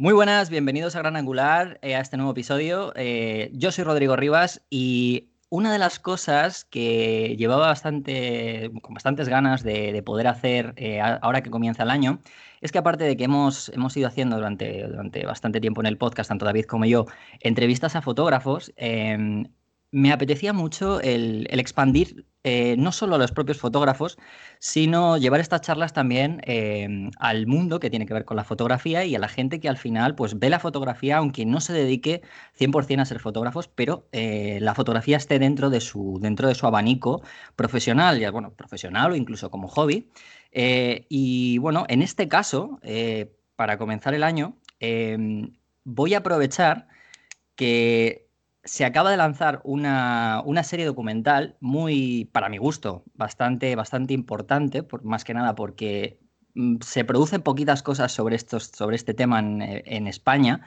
Muy buenas, bienvenidos a Gran Angular, eh, a este nuevo episodio. Eh, yo soy Rodrigo Rivas y una de las cosas que llevaba bastante, con bastantes ganas de, poder hacer eh, ahora que comienza el año es que aparte de que hemos, hemos ido haciendo durante, durante bastante tiempo en el podcast, tanto David como yo, entrevistas a fotógrafos, em, me apetecía mucho el, expandir eh, no solo a los propios fotógrafos, sino llevar estas charlas también em, al mundo que tiene que ver con la fotografía y a la gente que al final pues, ve la fotografía, aunque no se dedique 100% a ser fotógrafos, pero eh, la fotografía esté dentro de su, dentro de su abanico profesional, ya, bueno, profesional o incluso como hobby. Eh, y bueno, en este caso, para comenzar el año, em, voy a aprovechar que se acaba de lanzar una, serie documental muy, para mi gusto, bastante, bastante importante, por, más que nada porque mm, se producen poquitas cosas sobre, estos, sobre este tema en, eh, España,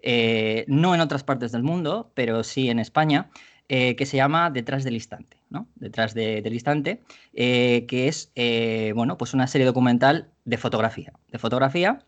eh, no en otras partes del mundo, pero sí en España, eh, que se llama Detrás del Instante, ¿no? Detrás del Instante, que es, bueno, pues una serie documental de fotografía, de fotografía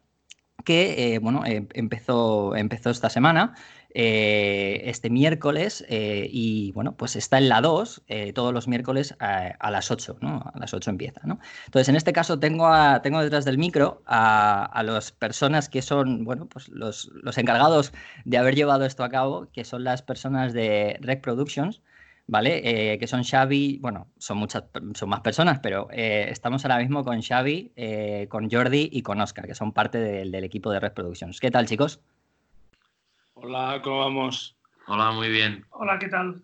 que, bueno, empezó, empezó esta semana eh, este miércoles eh, y bueno, pues está en la 2 eh, todos los miércoles a, las 8, ¿no? A las 8 empieza, ¿no? Entonces, en este caso tengo, tengo detrás del micro a, las personas que son, bueno, pues los, encargados de haber llevado esto a cabo, que son las personas de Rec Productions, ¿vale? que son Xavi, bueno, son muchas, son más personas, pero estamos ahora mismo con Xavi, con Jordi y con Oscar, que son parte del equipo de Red Productions. ¿Qué tal, chicos? Hola, ¿cómo vamos? Hola, muy bien. Hola, ¿qué tal?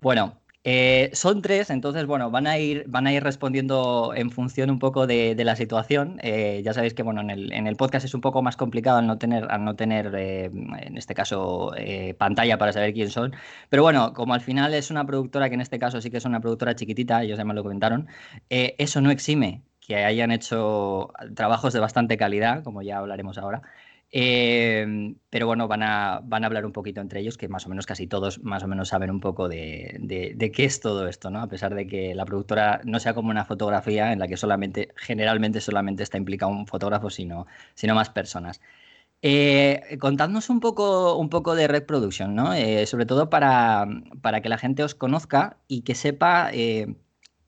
Bueno, eh, son tres, entonces, bueno, van a ir, van a ir respondiendo en función un poco de, la situación. Eh, ya sabéis que, bueno, en el, podcast es un poco más complicado al no tener, al no tener eh, en este caso, pantalla para saber quién son. Pero bueno, como al final es una productora que en este caso sí que es una productora chiquitita, ellos ya me lo comentaron, eso no exime que hayan hecho trabajos de bastante calidad, como ya hablaremos ahora. Em, pero bueno, van a, van a hablar un poquito entre ellos, que más o menos casi todos más o menos saben un poco de, qué es todo esto, ¿no? A pesar de que la productora no sea como una fotografía en la que solamente, generalmente solamente está implicado un fotógrafo, sino, sino más personas. Eh, contadnos un poco, un poco de Red Production, ¿no? Eh, sobre todo para, para, que la gente os conozca y que sepa eh,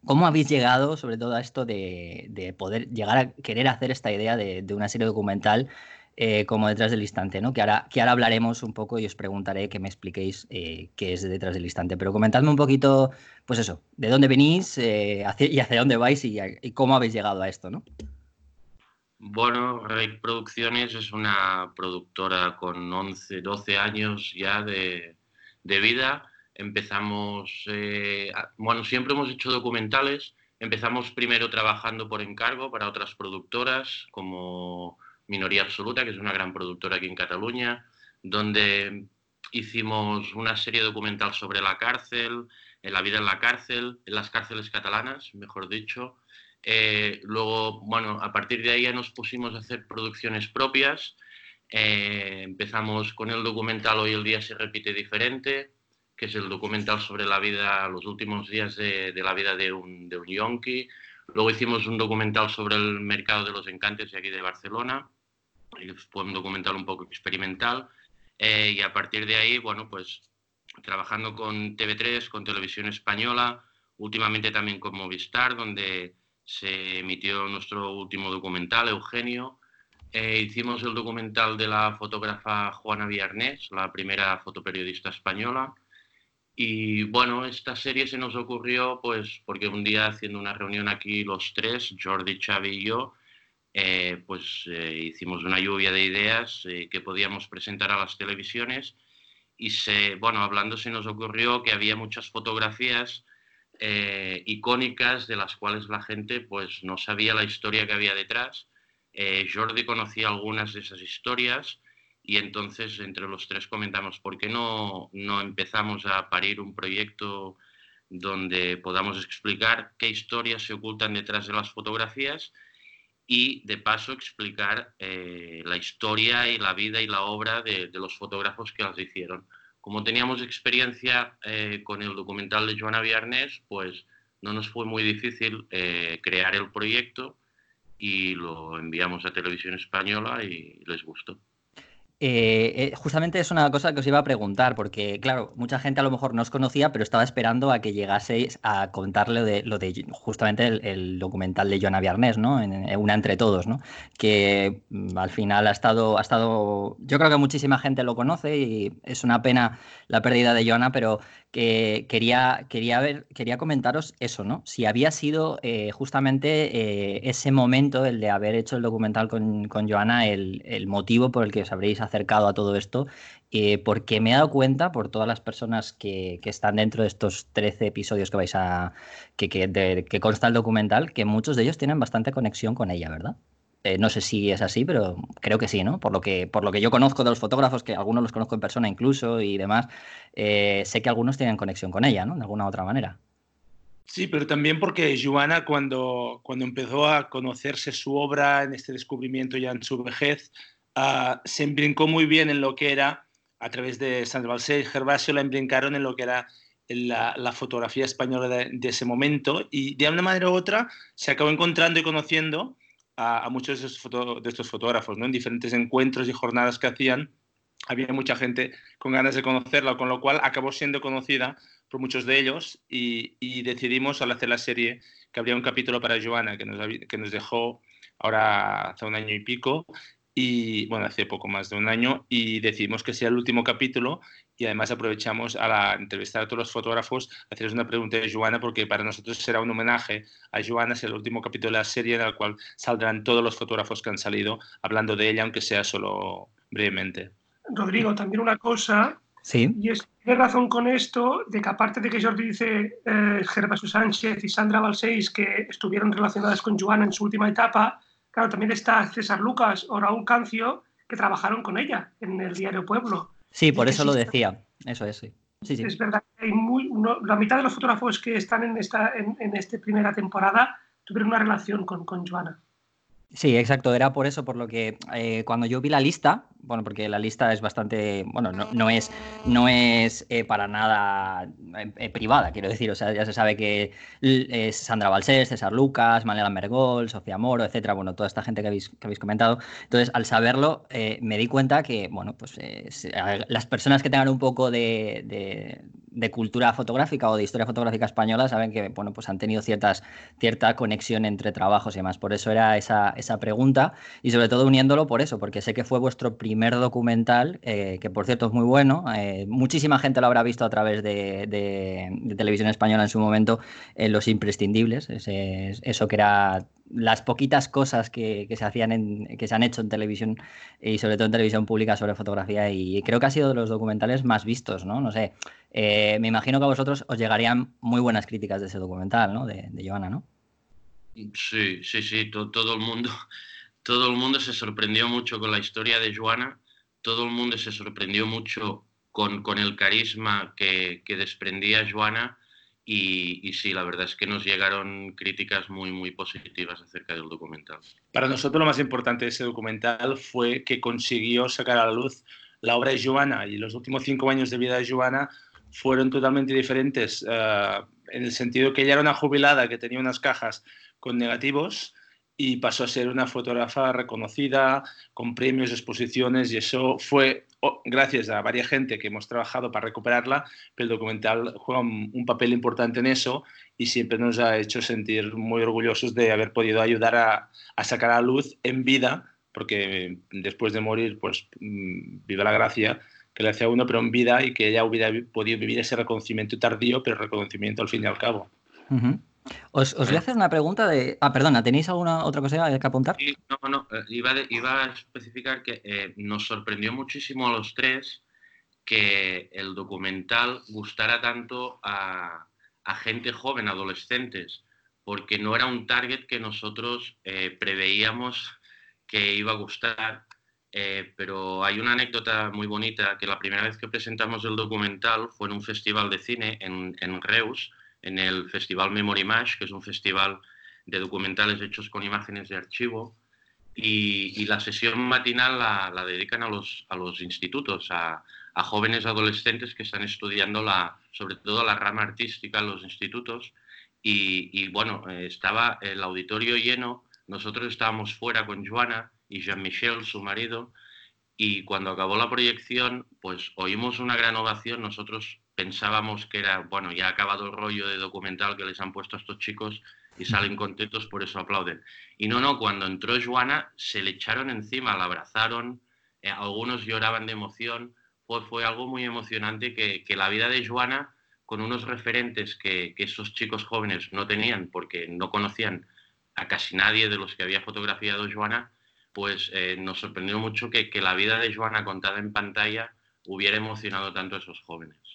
cómo habéis llegado, sobre todo a esto de, poder llegar a querer hacer esta idea de, de una serie documental eh, como detrás del instante, ¿no? Que ahora, que ahora hablaremos un poco y os preguntaré que me expliquéis eh, qué es detrás del instante. Pero comentadme un poquito, pues eso, de dónde venís eh, y hacia dónde vais y, cómo habéis llegado a esto, ¿no? Bueno, Rey Producciones es una productora con 11, 12 años ya de, de vida. Empezamos, bueno, siempre hemos hecho documentales. Empezamos primero trabajando por encargo para otras productoras como Minoría Absoluta, que es una gran productora aquí en Cataluña, donde hicimos una serie documental sobre la cárcel, en la vida en la cárcel, en las cárceles catalanas, mejor dicho. Eh, luego, bueno, a partir de ahí ya nos pusimos a hacer producciones propias. Eh, empezamos con el documental Hoy el día se repite diferente, que es el documental sobre la vida, los últimos días de, la vida de un, de un yonki. Luego hicimos un documental sobre el mercado de los encantes de aquí de Barcelona fue un documental un poco experimental eh, y a partir de ahí, bueno, pues trabajando con TV3, con Televisión Española, últimamente también con Movistar, donde se emitió nuestro último documental, Eugenio. Eh, hicimos el documental de la fotógrafa Juana Villarnés, la primera fotoperiodista española. Y bueno, esta serie se nos ocurrió pues porque un día haciendo una reunión aquí los tres, Jordi, Xavi y yo, eh, pues eh, hicimos una lluvia de ideas eh, que podíamos presentar a las televisiones y se, bueno, hablando se nos ocurrió que había muchas fotografías icónicas de las cuales la gente pues no sabía la historia que había detrás. Jordi conocía algunas de esas historias y entonces entre los tres comentamos, ¿por qué no, no empezamos a parir un proyecto donde podamos explicar qué historias se ocultan detrás de las fotografías? Y de paso explicar eh, la historia y la vida y la obra de, los fotógrafos que las hicieron. Como teníamos experiencia eh, con el documental de Joana Viernes, pues no nos fue muy difícil eh, crear el proyecto y lo enviamos a Televisión Española y les gustó. Eh, eh, justamente es una cosa que os iba a preguntar, porque claro, mucha gente a lo mejor no os conocía, pero estaba esperando a que llegaseis a contarle de, lo de justamente el, documental de Joana Viernes, ¿no? En, Una entre todos, ¿no? Que mm, al final ha estado, ha estado. Yo creo que muchísima gente lo conoce y es una pena la pérdida de Joana, pero que quería, quería, ver, quería comentaros eso, ¿no? Si había sido eh, justamente ese momento, el de haber hecho el documental con, con Joana, el, el motivo por el que os habréis acercado a todo esto, eh, porque me he dado cuenta, por todas las personas que, están dentro de estos 13 episodios que vais a. que, que, consta el documental, que muchos de ellos tienen bastante conexión con ella, ¿verdad? Eh, no sé si es así, pero creo que sí, ¿no? Por lo que, por lo que yo conozco de los fotógrafos, que algunos los conozco en persona incluso y demás, eh, sé que algunos tienen conexión con ella, ¿no? De alguna otra manera. Sí, pero también porque Joana, cuando, cuando empezó a conocerse su obra en este descubrimiento ya en su vejez, Ah, se embrincó muy bien en lo que era, a través de Sandra Balsé y Gervasio, la embrincaron en lo que era la, fotografía española de, ese momento y de una manera u otra se acabó encontrando y conociendo a, muchos de, estos fotógrafos, ¿no? en diferentes encuentros y jornadas que hacían. Había mucha gente con ganas de conocerla, con lo cual acabó siendo conocida por muchos de ellos y, decidimos al hacer la serie que habría un capítulo para Joana que nos dejó ahora hace un año y pico y bueno, hace poco más de un año y decidimos que sea el último capítulo y además aprovechamos a la, entrevistar a todos los fotógrafos, hacerles una pregunta a Joana porque para nosotros será un homenaje a Joana, es el último capítulo de la serie en el cual saldrán todos los fotógrafos que han salido hablando de ella, aunque sea solo brevemente. Rodrigo, también una cosa, sí. y es tiene razón con esto, de que aparte de que Jordi dice eh, Gervasio Sánchez y Sandra Balseis que estuvieron relacionadas con Joana en su última etapa, Claro, también está César Lucas o Raúl Cancio, que trabajaron con ella en el diario Pueblo. Sí, por eso lo decía. Eso es, sí. Es verdad que hay muy, la mitad de los fotógrafos que están en esta en, esta primera temporada tuvieron una relación con, con Joana. Sí, exacto. Era por eso, por lo que eh, cuando yo vi la lista, bueno, porque la lista es bastante, bueno, no, es, no es eh, para nada eh, privada, quiero decir, o sea, ya se sabe que es Sandra Balsés, César Lucas, Manela Mergol, Sofía Moro, etcétera, bueno, toda esta gente que habéis, que habéis comentado. Entonces, al saberlo, me di cuenta que, bueno, pues las personas que tengan un poco de cultura fotográfica o de historia fotográfica española saben que bueno, pues han tenido ciertas, cierta conexión entre trabajos y demás. Por eso era esa, esa pregunta y sobre todo uniéndolo por eso, porque sé que fue vuestro primer documental, eh, que por cierto es muy bueno. Eh, muchísima gente lo habrá visto a través de, de, televisión española en su momento, en Los Imprescindibles, eso que era las poquitas cosas que, se hacían en, que se han hecho en televisión y sobre todo en televisión pública sobre fotografía y creo que ha sido de los documentales más vistos, ¿no? No sé, eh, me imagino que a vosotros os llegarían muy buenas críticas de ese documental, ¿no? De, de Joana, ¿no? Sí, sí, sí, todo, el mundo, todo el mundo se sorprendió mucho con la historia de Joana, todo el mundo se sorprendió mucho con, con el carisma que, que desprendía Joana y, sí, la verdad es que nos llegaron críticas muy, muy positivas acerca del documental. Para nosotros lo más importante de ese documental fue que consiguió sacar a la luz la obra de Joana y los últimos cinco años de vida de Joana fueron totalmente diferentes eh, en el sentido que ella era una jubilada que tenía unas cajas con negativos y pasó a ser una fotógrafa reconocida, con premios, exposiciones, y eso fue gracias a varias gente que hemos trabajado para recuperarla, pero el documental juega un, papel importante en eso y siempre nos ha hecho sentir muy orgullosos de haber podido ayudar a, a sacar a luz en vida, porque después de morir, pues mm, viva la gracia que le hacía uno, pero en vida y que ella hubiera podido vivir ese reconocimiento tardío, pero reconocimiento al fin y al cabo. Os, voy a hacer una pregunta de. Ah, perdona, ¿tenéis alguna otra cosa que apuntar? Sí, no, no, eh, iba, a especificar que eh, nos sorprendió muchísimo a los tres que el documental gustara tanto a, gente joven, adolescentes, porque no era un target que nosotros eh, preveíamos que iba a gustar. pero hay una anécdota muy bonita que la primera vez que presentamos el documental fue en un festival de cine en, en Reus en el Festival Memory Mash, que es un festival de documentales hechos con imágenes de archivo. Y, la sesión matinal la, dedican a los, a los institutos, a, jóvenes adolescentes que están estudiando la, sobre todo la rama artística en los institutos. Y, bueno, estaba el auditorio lleno, nosotros estábamos fuera con Joana y Jean-Michel, su marido, Y cuando acabó la proyección, pues oímos una gran ovación. Nosotros pensábamos que era, bueno, ya ha acabado el rollo de documental que les han puesto a estos chicos y salen contentos, por eso aplauden. Y no, no, cuando entró Joana, se le echaron encima, la abrazaron, eh, algunos lloraban de emoción. Fue, fue algo muy emocionante que, que la vida de Joana, con unos referentes que, que esos chicos jóvenes no tenían porque no conocían a casi nadie de los que había fotografiado Joana, pues eh, nos sorprendió mucho que, que, la vida de Joana contada en pantalla hubiera emocionado tanto a esos jóvenes.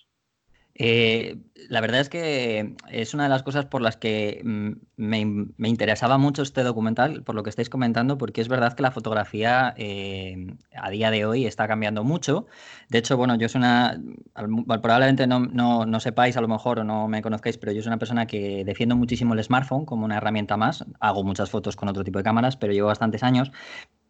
Eh, la verdad es que es una de las cosas por las que mm, me, interesaba mucho este documental, por lo que estáis comentando, porque es verdad que la fotografía eh, a día de hoy está cambiando mucho. De hecho, bueno, yo soy una, probablemente no, no, no, sepáis a lo mejor o no me conozcáis, pero yo soy una persona que defiendo muchísimo el smartphone como una herramienta más. Hago muchas fotos con otro tipo de cámaras, pero llevo bastantes años.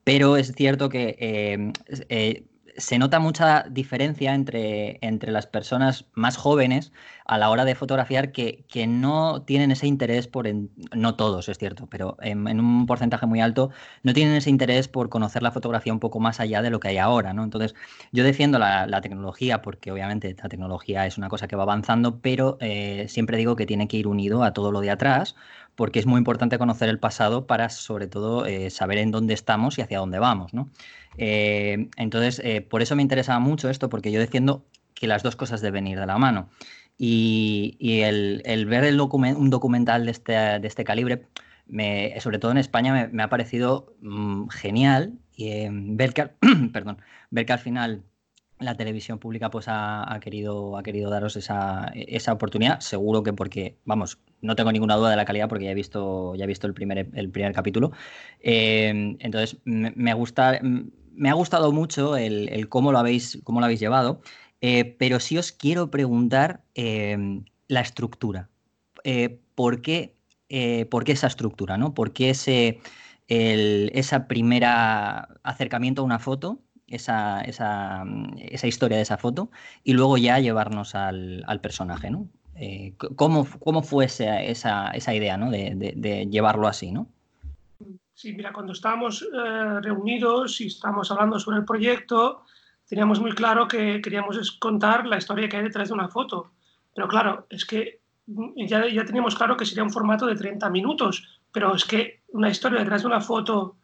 Pero es cierto que eh, eh, se nota mucha diferencia entre, entre las personas más jóvenes a la hora de fotografiar que, que no tienen ese interés por, no todos es cierto, pero en, en, un porcentaje muy alto, no tienen ese interés por conocer la fotografía un poco más allá de lo que hay ahora, ¿no? Entonces, yo defiendo la, la tecnología porque obviamente la tecnología es una cosa que va avanzando, pero eh, siempre digo que tiene que ir unido a todo lo de atrás, porque es muy importante conocer el pasado para, sobre todo, eh, saber en dónde estamos y hacia dónde vamos, ¿no? Eh, entonces, eh, por eso me interesaba mucho esto, porque yo defiendo que las dos cosas deben ir de la mano. Y, el, ver un documental de este, de este calibre, sobre todo en España, me, ha parecido mmm, genial y, eh, ver, que, al final la televisión pública pues ha, querido, ha querido daros esa, esa, oportunidad. Seguro que porque, vamos, no tengo ninguna duda de la calidad porque ya he visto, ya he visto el, primer, el primer capítulo. Entonces, me, me, gusta, me ha gustado mucho el, cómo, lo habéis, cómo lo habéis llevado, eh, pero sí os quiero preguntar eh, la estructura. Eh, ¿por, qué, ¿Por qué esa estructura? ¿no? ¿Por qué ese, el, esa primera acercamiento a una foto? Esa, esa, esa, historia de esa foto y luego ya llevarnos al, al personaje, ¿no? ¿cómo, ¿Cómo fue esa, esa, idea ¿no? de, de, de, llevarlo así? ¿no? Sí, mira, cuando estábamos eh, reunidos y estábamos hablando sobre el proyecto, teníamos muy claro que queríamos contar la historia que hay detrás de una foto. Pero claro, es que ya, ya teníamos claro que sería un formato de 30 minutos, pero es que una historia detrás de una foto,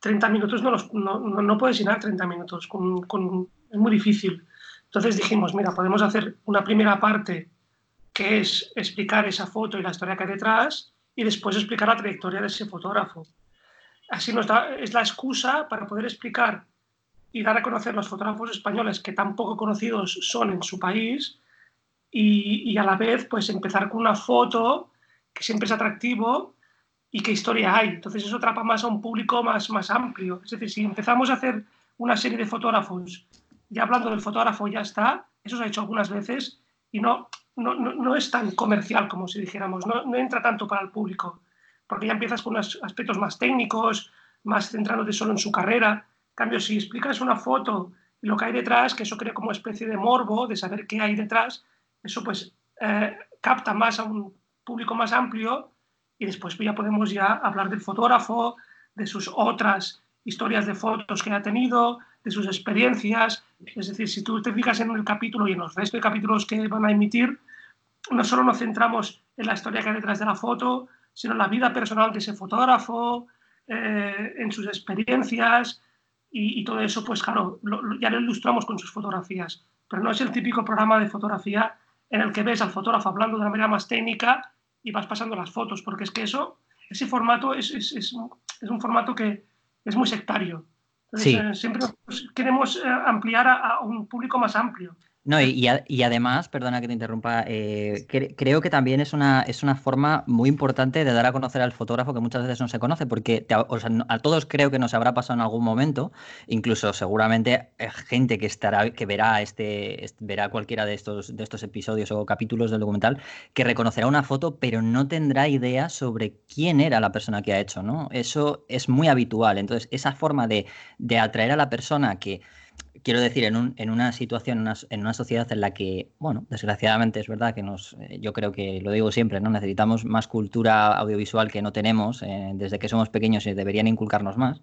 30 minutos no, los, no, no, no puedes llenar 30 minutos, es muy difícil. Entonces dijimos, mira, podemos hacer una primera parte que es explicar esa foto y la historia que hay detrás y después explicar la trayectoria de ese fotógrafo. Así nos da, es la excusa para poder explicar y dar a conocer los fotógrafos españoles que tan poco conocidos son en su país y, a la vez pues empezar con una foto que siempre es atractivo y qué historia hay. Entonces eso atrapa más a un público más, más amplio. Es decir, si empezamos a hacer una serie de fotógrafos, ya hablando del fotógrafo ya está, eso se ha hecho algunas veces y no, no, no, no es tan comercial como si dijéramos, no, no entra tanto para el público porque ya empiezas con unos aspectos más técnicos, más centrándote solo en su carrera. En cambio, si explicas una foto y lo que hay detrás, que eso crea como especie de morbo de saber qué hay detrás, eso pues eh, capta más a un público más amplio y después ya podemos ya hablar del fotógrafo, de sus otras historias de fotos que ha tenido, de sus experiencias. Es decir, si tú te fijas en el capítulo y en los restos de capítulos que van a emitir, no solo nos centramos en la historia que hay detrás de la foto, sino en la vida personal de ese fotógrafo, eh, en sus experiencias y, y, todo eso, pues claro, lo, ya lo ilustramos con sus fotografías. Pero no es el típico programa de fotografía en el que ves al fotógrafo hablando de una manera más técnica y vas pasando las fotos, porque es que eso, ese formato es, es, es, es un formato que es muy sectario. Entonces, sí. eh, siempre queremos eh, ampliar a, a un público más amplio. No, y, y, además, perdona que te interrumpa, eh, cre creo que también es una, es una forma muy importante de dar a conocer al fotógrafo que muchas veces no se conoce, porque te, a todos creo que nos habrá pasado en algún momento, incluso seguramente eh, gente que estará, que verá este, este, verá cualquiera de estos, de estos episodios o capítulos del documental, que reconocerá una foto, pero no tendrá idea sobre quién era la persona que ha hecho, ¿no? Eso es muy habitual. Entonces, esa forma de, de atraer a la persona que quiero decir, en, un, en una situación, en una, sociedad en la que, bueno, desgraciadamente es verdad que nos, eh, yo creo que lo digo siempre, ¿no? Necesitamos más cultura audiovisual que no tenemos, eh, desde que somos pequeños y deberían inculcarnos más.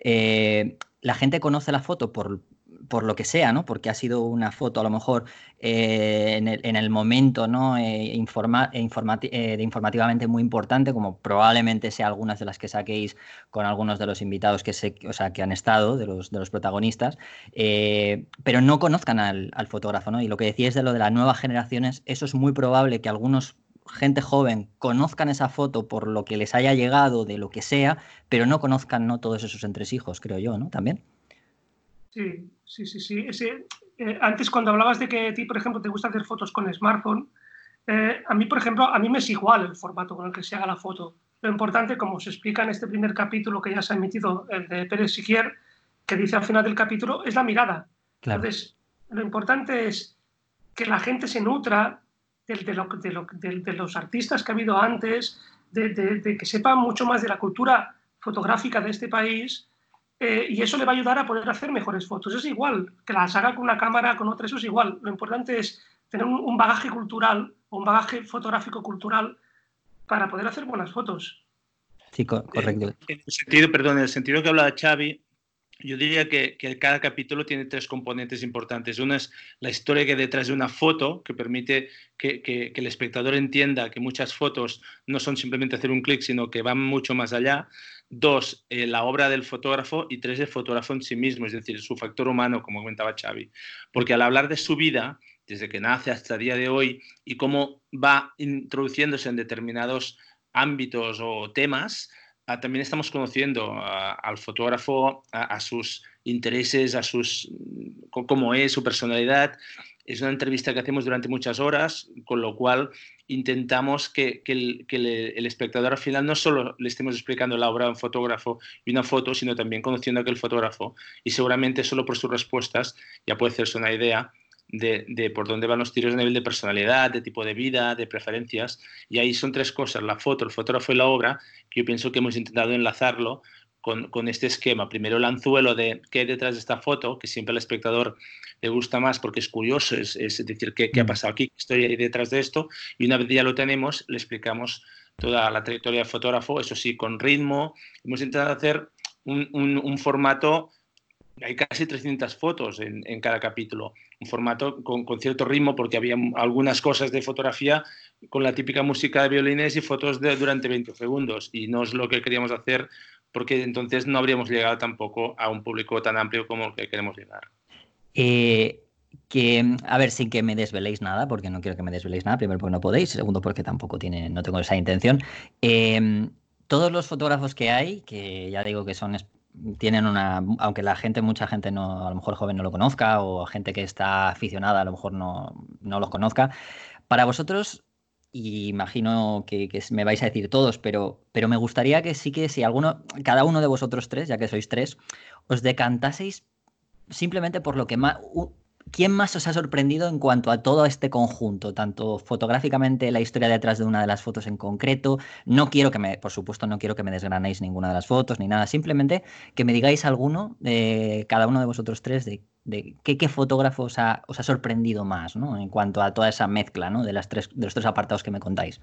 Eh, la gente conoce la foto por, por lo que sea, ¿no? Porque ha sido una foto a lo mejor eh, en, el, momento, ¿no? Eh, informa, eh, de informativamente muy importante, como probablemente sea algunas de las que saquéis con algunos de los invitados que, se, o sea, que han estado, de los, de los protagonistas, pero no conozcan al, fotógrafo, ¿no? Y lo que decías de lo de las nuevas generaciones, eso es muy probable que algunos gente joven conozcan esa foto por lo que les haya llegado, de lo que sea, pero no conozcan ¿no? todos esos entresijos, creo yo, ¿no? También. Sí, sí, sí, sí. Eh, antes cuando hablabas de que a ti, por ejemplo, te gusta hacer fotos con smartphone, eh, a mí, por ejemplo, a mí me es igual el formato con el que se haga la foto. Lo importante, como se explica en este primer capítulo que ya se ha emitido, el de Pérez Siquier, que dice al final del capítulo, es la mirada. Entonces, lo importante es que la gente se nutra de, los artistas que ha habido antes, de, que sepan mucho más de la cultura fotográfica de este país eh, y eso le va a ayudar a poder hacer mejores fotos. Es igual, que las haga con una cámara, con otra, eso es igual. Lo importante es tener un, bagaje cultural o un bagaje fotográfico cultural para poder hacer buenas fotos. Sí, correcto. En el sentido, perdón, en el sentido que hablaba Xavi, yo diría que, cada capítulo tiene tres componentes importantes. Una es la historia que hay detrás de una foto, que permite que, el espectador entienda que muchas fotos no son simplemente hacer un clic, sino que van mucho más allá. Dos, eh, la obra del fotógrafo. Y tres, el fotógrafo en sí mismo, es decir, su factor humano, como comentaba Xavi. Porque al hablar de su vida, desde que nace hasta el día de hoy, y cómo va introduciéndose en determinados ámbitos o temas, Ah, también estamos conociendo al fotógrafo, a, sus intereses, a sus cómo es, su personalidad. Es una entrevista que hacemos durante muchas horas, con lo cual intentamos que, el, espectador al final no solo le estemos explicando la obra de un fotógrafo y una foto, sino también conociendo a aquel fotógrafo y seguramente solo por sus respuestas ya puede hacerse una idea de, por dónde van los tiros a nivel de personalidad, de tipo de vida, de preferencias. Y ahí son tres cosas, la foto, el fotógrafo y la obra, que yo pienso que hemos intentado enlazarlo con, este esquema. Primero el anzuelo de qué hay detrás de esta foto, que siempre al espectador le gusta más porque es curioso, es, decir, ¿qué, qué ha mm. pasado aquí, qué historia hay detrás de esto. Y una vez ya lo tenemos, le explicamos toda la trayectoria del fotógrafo, eso sí, con ritmo. Hemos intentado hacer un, un formato hay casi 300 fotos en, cada capítulo, un formato con, cierto ritmo porque había algunas cosas de fotografía con la típica música de violines y fotos de, durante 20 segundos y no es lo que queríamos hacer porque entonces no habríamos llegado tampoco a un público tan amplio como el que queremos llegar. Eh, que, a ver, sin que me desveléis nada, porque no quiero que me desveléis nada, primero porque no podéis, segundo porque tampoco tiene, no tengo esa intención. Eh, todos los fotógrafos que hay, que ya digo que son tienen una, aunque la gente, mucha gente no, a lo mejor joven no lo conozca o gente que está aficionada a lo mejor no, no los conozca, para vosotros, y imagino que, me vais a decir todos, pero, pero me gustaría que sí que si alguno, cada uno de vosotros tres, ya que sois tres, os decantaseis simplemente por lo que más, ¿quién más os ha sorprendido en cuanto a todo este conjunto? Tanto fotográficamente la historia detrás de una de las fotos en concreto. No quiero que me, por supuesto, no quiero que me desgranéis ninguna de las fotos ni nada. Simplemente que me digáis alguno, de cada uno de vosotros tres, de, qué, fotógrafo os ha, sorprendido más, ¿no? En cuanto a toda esa mezcla, ¿no? De, las tres, de los tres apartados que me contáis.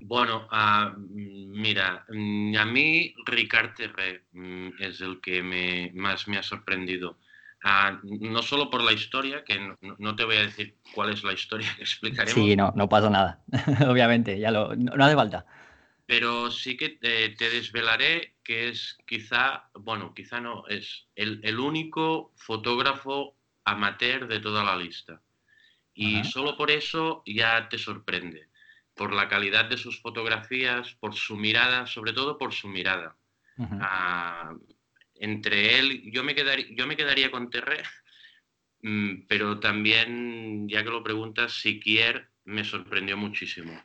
Bueno, ah, mira, mm, a mí Ricard Terré mm, es el que me, más me ha sorprendido. Ah, no solo por la historia, que no, te voy a decir cuál es la historia que explicaremos. Sí, no, no pasa nada, obviamente, ya lo, no, hace falta. Pero sí que te, desvelaré que es quizá, bueno, quizá no, es el, único fotógrafo amateur de toda la lista. Y solo por eso ya te sorprende, por la calidad de sus fotografías, por su mirada, sobre todo por su mirada entre él, yo me quedaría, yo me quedaría con Terre, mm, pero también, ya que lo preguntas, Siquier me sorprendió muchísimo.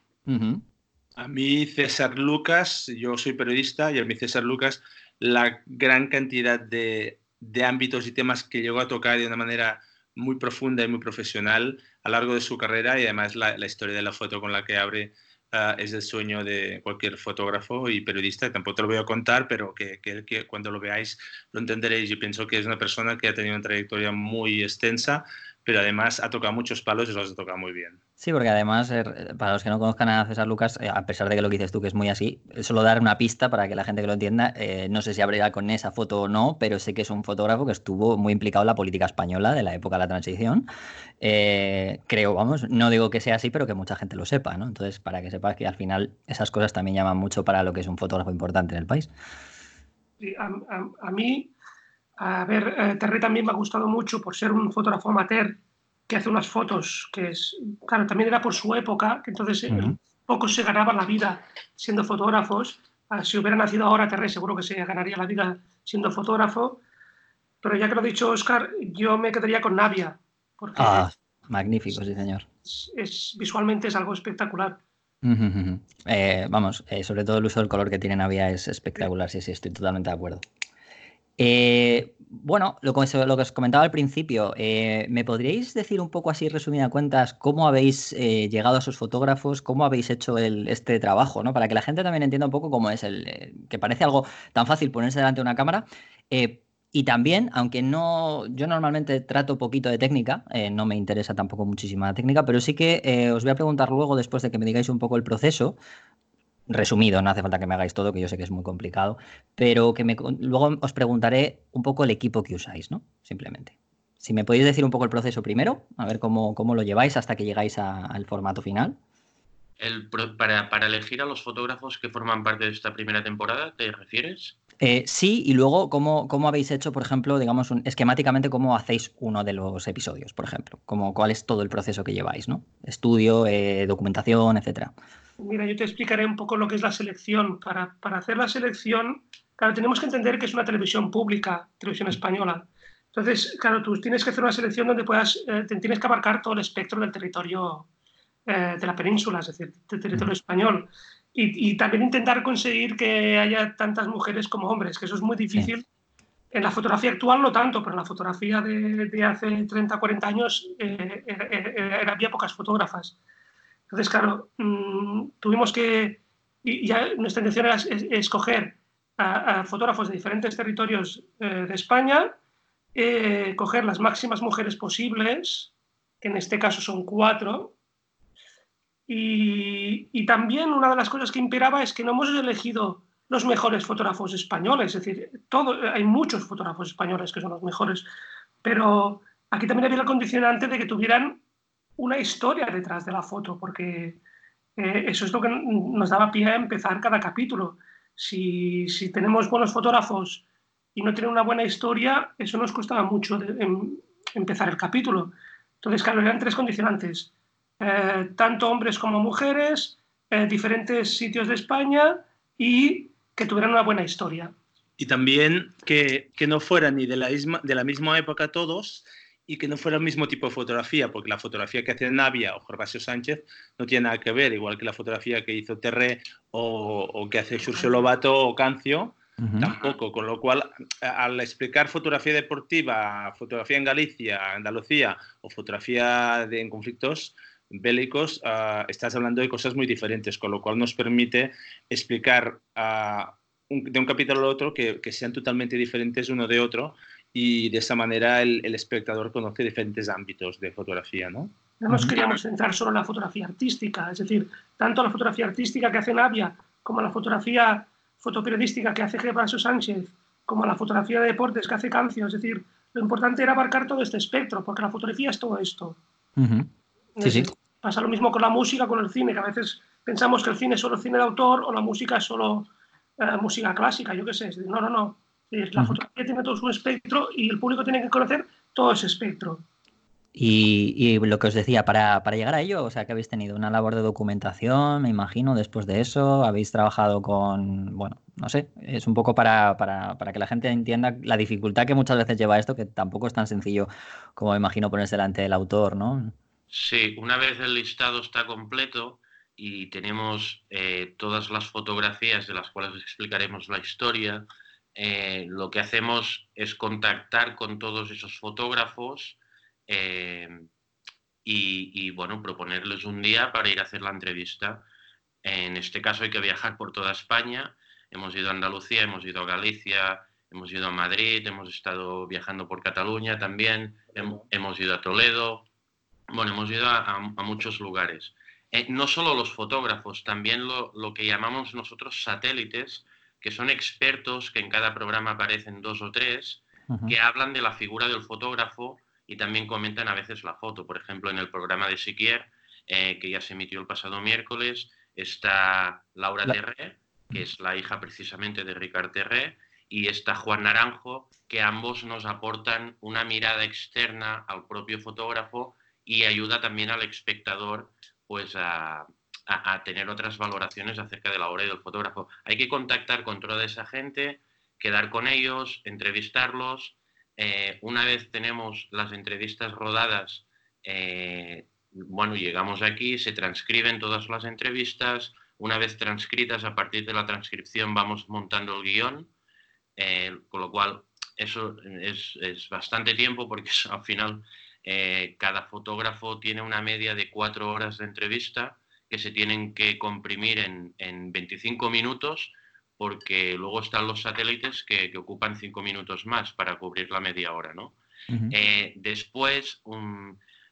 A mí César Lucas, yo soy periodista y a mí César Lucas, la gran cantidad de, ámbitos y temas que llegó a tocar de una manera muy profunda y muy profesional a lo largo de su carrera y además la, la historia de la foto con la que abre Ah, es el sueño de cualquier fotógrafo y periodista. Tampoco te lo voy a contar, pero que, cuando lo veáis lo entenderéis. Yo pienso que es una persona que ha tenido una trayectoria muy extensa, pero además ha tocado muchos palos y los ha tocado muy bien. Sí, porque además, er, para los que no conozcan a César Lucas, eh, a pesar de que lo que dices tú, que es muy así, solo dar una pista para que la gente que lo entienda, eh, no sé si abrirá con esa foto o no, pero sé que es un fotógrafo que estuvo muy implicado en la política española de la época de la transición. Eh, creo, vamos, no digo que sea así, pero que mucha gente lo sepa, ¿no? Entonces, para que sepas que al final esas cosas también llaman mucho para lo que es un fotógrafo importante en el país. Sí, a, a mí a ver, eh, Terry también me ha gustado mucho por ser un fotógrafo amateur que hace unas fotos que es, claro, también era por su época, que entonces uh pocos se ganaban la vida siendo fotógrafos. Ah, si hubiera nacido ahora Terry seguro que se ganaría la vida siendo fotógrafo. Pero ya que lo ha dicho Oscar, yo me quedaría con Navia. Porque ah, magnífico, sí, señor. Es, visualmente es algo espectacular. Eh, vamos, eh, sobre todo el uso del color que tiene Navia es espectacular, sí, sí, estoy totalmente de acuerdo. Eh, bueno, lo que, os comentaba al principio, eh, ¿me podríais decir un poco así, resumida cuentas, cómo habéis eh, llegado a esos fotógrafos, cómo habéis hecho este trabajo, ¿no? Para que la gente también entienda un poco cómo es el, que parece algo tan fácil ponerse delante de una cámara. y también, aunque no, yo normalmente trato poquito de técnica, no me interesa tampoco muchísima técnica, pero sí que os voy a preguntar luego, después de que me digáis un poco el proceso, resumido, no hace falta que me hagáis todo, que yo sé que es muy complicado, pero que me, luego os preguntaré un poco el equipo que usáis, ¿no? Simplemente. Si me podéis decir un poco el proceso primero, a ver cómo, cómo lo lleváis hasta que llegáis al formato final. El, para, para, elegir a los fotógrafos que forman parte de esta primera temporada, ¿te refieres? Eh, sí, y luego cómo, cómo, habéis hecho, por ejemplo, digamos, un, esquemáticamente cómo hacéis uno de los episodios, por ejemplo, como, cuál es todo el proceso que lleváis, ¿no? Estudio, eh, documentación, etcétera. Mira, yo te explicaré un poco lo que es la selección. Para, para, hacer la selección, claro, tenemos que entender que es una televisión pública, televisión española. Entonces, claro, tú tienes que hacer una selección donde puedas, eh, tienes que abarcar todo el espectro del territorio eh, de la península, es decir, del territorio español. Y, y, también intentar conseguir que haya tantas mujeres como hombres, que eso es muy difícil. En la fotografía actual no tanto, pero en la fotografía de, de hace 30, 40 años eh, había pocas fotógrafas. Entonces, claro, mm, tuvimos que, y ya nuestra intención era escoger a, fotógrafos de diferentes territorios eh, de España, eh, coger las máximas mujeres posibles, que en este caso son cuatro, y, también una de las cosas que imperaba es que no hemos elegido los mejores fotógrafos españoles, es decir, hay muchos fotógrafos españoles que son los mejores, pero aquí también había el condicionante de que tuvieran una historia detrás de la foto, porque eh, eso es lo que nos daba pie a empezar cada capítulo. Si, si, tenemos buenos fotógrafos y no tienen una buena historia, eso nos costaba mucho em, empezar el capítulo. Entonces, claro, eran tres condicionantes, eh, tanto hombres como mujeres, eh, diferentes sitios de España y que tuvieran una buena historia. Y también que, que no fueran ni de la, misma, de la misma época todos, y que no fuera el mismo tipo de fotografía, porque la fotografía que hace Navia o Gervasio Sánchez no tiene nada que ver, igual que la fotografía que hizo Terré o, que hace Xurxo Lobato o Cancio, tampoco. Con lo cual, al explicar fotografía deportiva, fotografía en Galicia, Andalucía o fotografía de, en conflictos bélicos, ah, estás hablando de cosas muy diferentes, con lo cual nos permite explicar ah, de un capítulo al otro que, que sean totalmente diferentes uno de otro y de esa manera el, espectador conoce diferentes ámbitos de fotografía, ¿no? No nos queríamos centrar solo en la fotografía artística, es decir, tanto la fotografía artística que hace Navia como la fotografía fotoperiodística que hace Gervasio Sánchez, como la fotografía de deportes que hace Cancio, es decir, lo importante era abarcar todo este espectro, porque la fotografía es todo esto. sí, sí. Pasa lo mismo con la música, con el cine, que a veces pensamos que el cine es solo cine de autor o la música es solo eh, música clásica, yo qué sé. No, no, no. La fotografía tiene todo su espectro y el público tiene que conocer todo ese espectro. Y, lo que os decía, para, llegar a ello, o sea, que habéis tenido una labor de documentación, me imagino, después de eso, habéis trabajado con, bueno, no sé, es un poco para, que la gente entienda la dificultad que muchas veces lleva esto, que tampoco es tan sencillo como me imagino ponerse delante del autor, ¿no? Sí, una vez el listado está completo y tenemos eh, todas las fotografías de las cuales explicaremos la historia, eh, lo que hacemos es contactar con todos esos fotógrafos eh, y, bueno, proponerles un día para ir a hacer la entrevista. En este caso hay que viajar por toda España. Hemos ido a Andalucía, hemos ido a Galicia, hemos ido a Madrid, hemos estado viajando por Cataluña también, hemos ido a Toledo, bueno, hemos ido a, muchos lugares. Eh, no solo los fotógrafos, también lo, lo, que llamamos nosotros satélites, que son expertos que en cada programa aparecen dos o tres, que hablan de la figura del fotógrafo y también comentan a veces la foto. Por ejemplo, en el programa de Siquier, eh, que ya se emitió el pasado miércoles, está Laura Terré, que es la hija precisamente de Ricard Terré, y está Juan Naranjo, que ambos nos aportan una mirada externa al propio fotógrafo y ayuda también al espectador pues a, tener otras valoraciones acerca de la obra y del fotógrafo. Hay que contactar con toda esa gente, quedar con ellos, entrevistarlos. Eh, una vez tenemos las entrevistas rodadas, eh, bueno, llegamos aquí, se transcriben todas las entrevistas. Una vez transcritas, a partir de la transcripción vamos montando el guion, eh, con lo cual eso es, bastante tiempo porque al final cada fotógrafo tiene una media de cuatro horas de entrevista que se tienen que comprimir en, en 25 minutos porque luego están los satélites que, que, ocupan cinco minutos más para cubrir la media hora, ¿no? Eh, después,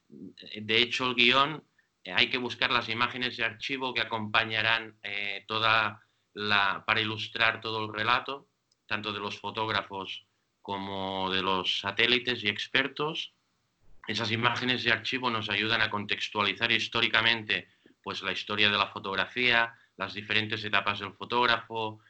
de hecho, el guion eh, hay que buscar las imágenes de archivo que acompañarán toda la, para ilustrar todo el relato, tanto de los fotógrafos como de los satélites y expertos. Esas imágenes de archivo nos ayudan a contextualizar históricamente pues, la historia de la fotografía, las diferentes etapas del fotógrafo,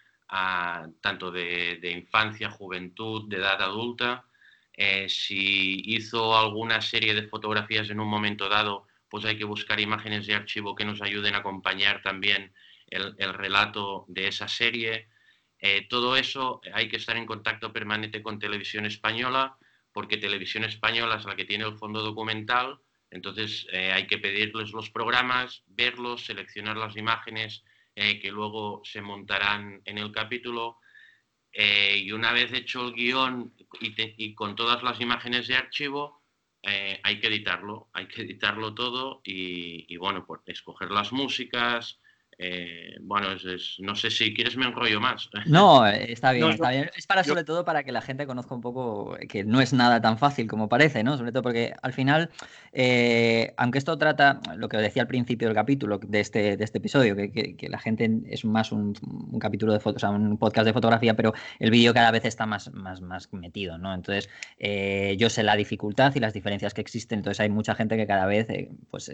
tanto de, infancia, juventud, de edad adulta. Eh, si hizo alguna serie de fotografías en un momento dado, pues hay que buscar imágenes de archivo que nos ayuden a acompañar también el, relato de esa serie. Eh, todo eso hay que estar en contacto permanente con Televisión Española porque Televisión Española es la que tiene el fondo documental, entonces eh, hay que pedirles los programas, verlos, seleccionar las imágenes eh, que luego se montarán en el capítulo. Eh, y una vez hecho el guion y, con todas las imágenes de archivo, hay que editarlo, hay que editarlo todo y, bueno, pues escoger las músicas, eh, bueno, no sé si quieres me enrollo más. No, está bien, está bien. Es para sobre todo para que la gente conozca un poco que no es nada tan fácil como parece, ¿no? Sobre todo porque al final, eh, aunque esto trata, lo que decía al principio del capítulo de este, de este episodio, que, la gente es más un, capítulo de fotos, o sea, un podcast de fotografía, pero el vídeo cada vez está más, más, más metido, ¿no? Entonces, eh, yo sé la dificultad y las diferencias que existen, entonces hay mucha gente que cada vez pues,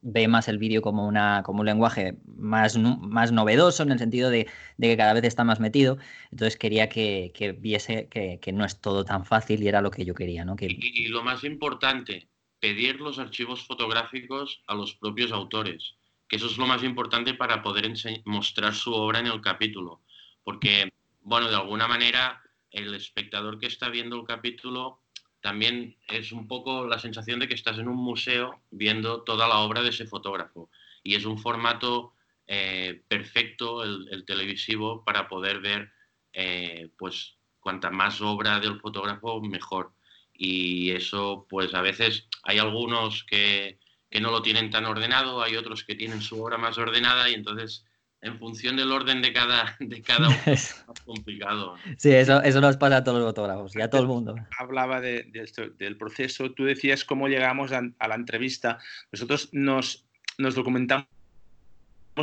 ve más el vídeo como, una, como un lenguaje más más, novedoso en el sentido de, que cada vez está más metido. Entonces quería que, viese que, no es todo tan fácil y era lo que yo quería. ¿no? Y, lo más importante, pedir los archivos fotográficos a los propios autores, que eso es lo más importante para poder mostrar su obra en el capítulo. Porque, bueno, de alguna manera el espectador que está viendo el capítulo también es un poco la sensación de que estás en un museo viendo toda la obra de ese fotógrafo. Y es un formato eh, perfecto el, televisivo para poder ver, eh, pues, cuanta más obra del fotógrafo, mejor. Y eso, pues, a veces hay algunos que, que no lo tienen tan ordenado, hay otros que tienen su obra más ordenada y entonces en función del orden de cada, de cada uno es más complicado. Sí, eso, eso nos pasa a todos los fotógrafos y a todo el mundo. Hablaba de, del proceso, tú decías cómo llegamos a, a, la entrevista. Nosotros nos, nos documentamos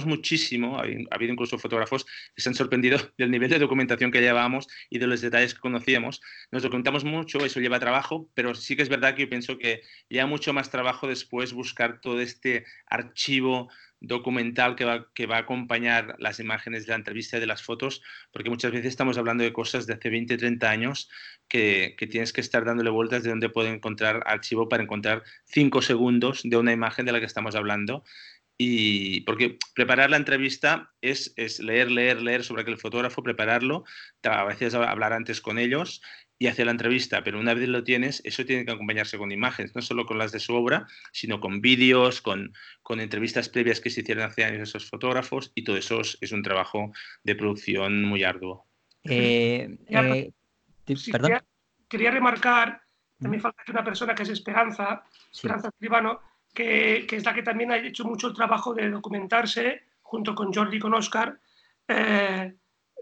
muchísimo, ha habido incluso fotógrafos que se han sorprendido del nivel de documentación que llevábamos y de los detalles que conocíamos. Nos documentamos mucho, eso lleva trabajo, pero sí que es verdad que yo pienso que lleva mucho más trabajo después buscar todo este archivo documental que va, que va a acompañar las imágenes de la entrevista y de las fotos, porque muchas veces estamos hablando de cosas de hace 20, 30 años que, tienes que estar dándole vueltas de dónde puede encontrar archivo para encontrar 5 segundos de una imagen de la que estamos hablando y porque preparar la entrevista es, es, leer, leer, leer sobre aquel fotógrafo, prepararlo, a veces hablar antes con ellos y hacer la entrevista, pero una vez lo tienes, eso tiene que acompañarse con imágenes, no solo con las de su obra, sino con vídeos, con, con entrevistas previas que se hicieron hace años esos fotógrafos y todo eso es, un trabajo de producción muy arduo. Eh, eh, quería, quería, remarcar, también falta que una persona que es Esperanza, Esperanza Escribano, que, es la que también ha hecho mucho el trabajo de documentarse junto con Jordi y con Oscar. Eh,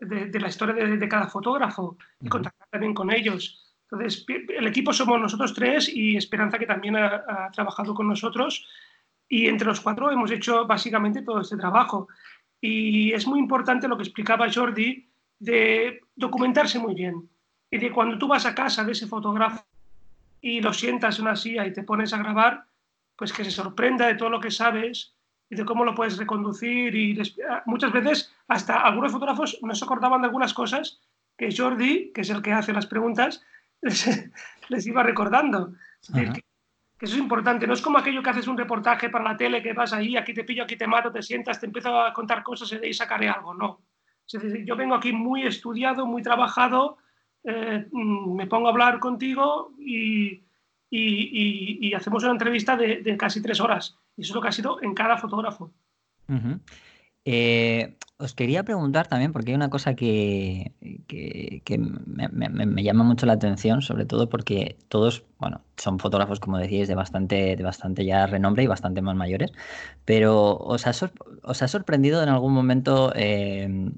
de, la historia de, cada fotógrafo y contactar también con ellos. Entonces, el equipo somos nosotros tres y Esperanza que también ha, trabajado con nosotros y entre los cuatro hemos hecho básicamente todo este trabajo. Y es muy importante lo que explicaba Jordi de documentarse muy bien y de cuando tú vas a casa de ese fotógrafo y lo sientas en una silla y te pones a grabar, pues que se sorprenda de todo lo que sabes y de cómo lo puedes reconducir y muchas veces hasta algunos fotógrafos no se acordaban de algunas cosas que Jordi, que es el que hace las preguntas, les, iba recordando. que, eso es importante. No es como aquello que haces un reportaje para la tele, que vas ahí, aquí te pillo, aquí te mato, te sientas, te empiezo a contar cosas y de ahí sacaré algo. No. Es decir, yo vengo aquí muy estudiado, muy trabajado, eh, mm, me pongo a hablar contigo y, y, hacemos una entrevista de, casi tres horas. Y eso es lo que ha sido en cada fotógrafo. Eh, os quería preguntar también, porque hay una cosa que, me, llama mucho la atención, sobre todo porque todos, bueno, son fotógrafos, como decíais, de bastante, de bastante ya renombre y bastante más mayores, pero ¿os ha, os ha sorprendido en algún momento eh,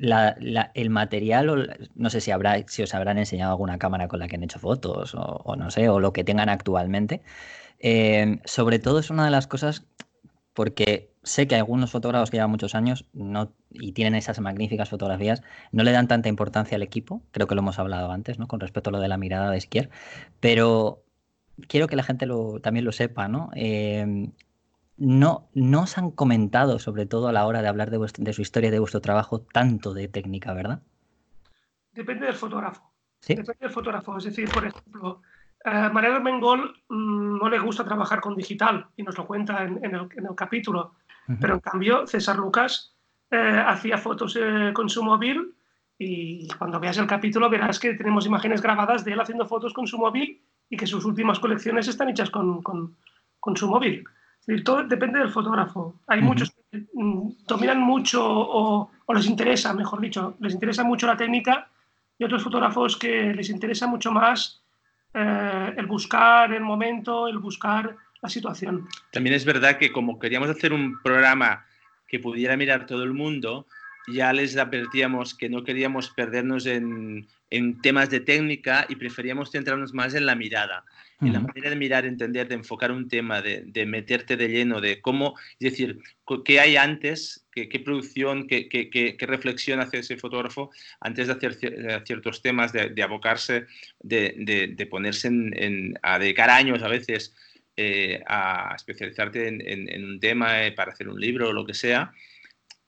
el material, o, no sé si, habrá, si os habrán enseñado alguna cámara con la que han hecho fotos o, no sé, o lo que tengan actualmente. Eh, sobre todo es una de las cosas porque sé que algunos fotógrafos que llevan muchos años no, y tienen esas magníficas fotografías no le dan tanta importancia al equipo, creo que lo hemos hablado antes, ¿no? con respecto a lo de la mirada de Skier, pero quiero que la gente lo, también lo sepa, ¿no? Eh, no, no os han comentado, sobre todo a la hora de hablar de, su historia, de vuestro trabajo, tanto de técnica, ¿verdad? Depende del fotógrafo. Depende del fotógrafo. Es decir, por ejemplo, Mariano Mengol mm, no le gusta trabajar con digital y nos lo cuenta en, el, capítulo. Pero en cambio, César Lucas eh, hacía fotos eh, con su móvil y cuando veas el capítulo verás que tenemos imágenes grabadas de él haciendo fotos con su móvil y que sus últimas colecciones están hechas con, con su móvil todo depende del fotógrafo. Hay muchos que mm, dominan mucho o, les interesa, mejor dicho, les interesa mucho la técnica y otros fotógrafos que les interesa mucho más eh, el buscar el momento, el buscar la situación. También es verdad que como queríamos hacer un programa que pudiera mirar todo el mundo, ya les advertíamos que no queríamos perdernos en, en temas de técnica y preferíamos centrarnos más en la mirada en la manera de mirar, entender, de enfocar un tema, de, meterte de lleno, de cómo, es decir, qué hay antes, qué, producción, qué, qué, reflexión hace ese fotógrafo antes de hacer eh, ciertos temas, de, abocarse, de, ponerse en, a dedicar años a veces eh, a especializarte en, un tema eh, para hacer un libro o lo que sea,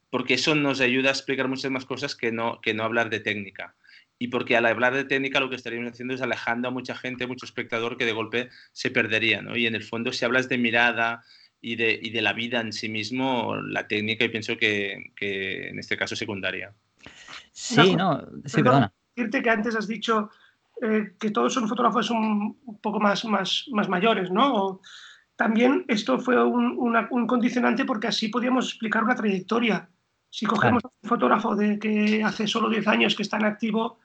porque eso nos ayuda a explicar muchas más cosas que no, que no hablar de técnica y porque al hablar de técnica lo que estaríamos haciendo es alejando a mucha gente, mucho espectador que de golpe se perdería, ¿no? Y en el fondo si hablas de mirada y de, y de la vida en sí mismo, la técnica y pienso que, que en este caso secundaria. Sí, no, sí, perdona. Decirte que antes has dicho eh, que todos son fotógrafos un, poco más, más, más mayores, ¿no? también esto fue un, un, condicionante porque así podíamos explicar una trayectoria. Si cogemos un fotógrafo de que hace solo 10 años que está en activo,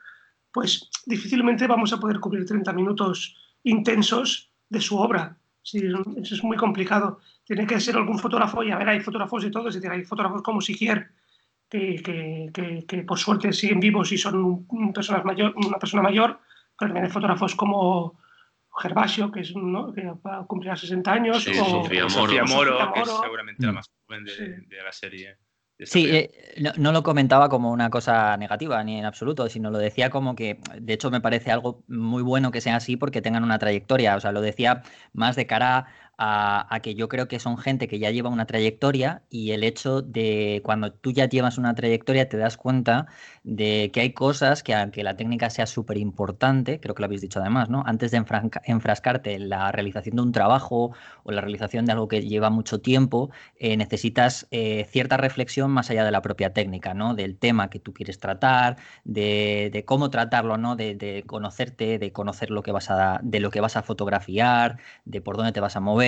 pues difícilmente vamos a poder cubrir 30 minutos intensos de su obra. eso es muy complicado. Tiene que ser algún fotógrafo, y a ver, hay fotógrafos de todo, es decir, hay fotógrafos como Siquier, que, que, que, por suerte siguen vivos y son personas mayor, una persona mayor, pero también hay fotógrafos como Gervasio, que, es, ¿no? que va a cumplir a 60 años, o Sofía Moro, que es seguramente la más joven de la serie. Sí, eh, no, lo comentaba como una cosa negativa ni en absoluto, sino lo decía como que, de hecho, me parece algo muy bueno que sea así porque tengan una trayectoria. O sea, lo decía más de cara a, que yo creo que son gente que ya lleva una trayectoria y el hecho de cuando tú ya llevas una trayectoria te das cuenta de que hay cosas que aunque la técnica sea súper importante, creo que lo habéis dicho además, ¿no? Antes de enfrascarte en la realización de un trabajo o la realización de algo que lleva mucho tiempo, eh, necesitas eh, cierta reflexión más allá de la propia técnica, ¿no? Del tema que tú quieres tratar, de, cómo tratarlo, ¿no? De, conocerte, de conocer lo que vas a, de lo que vas a fotografiar, de por dónde te vas a mover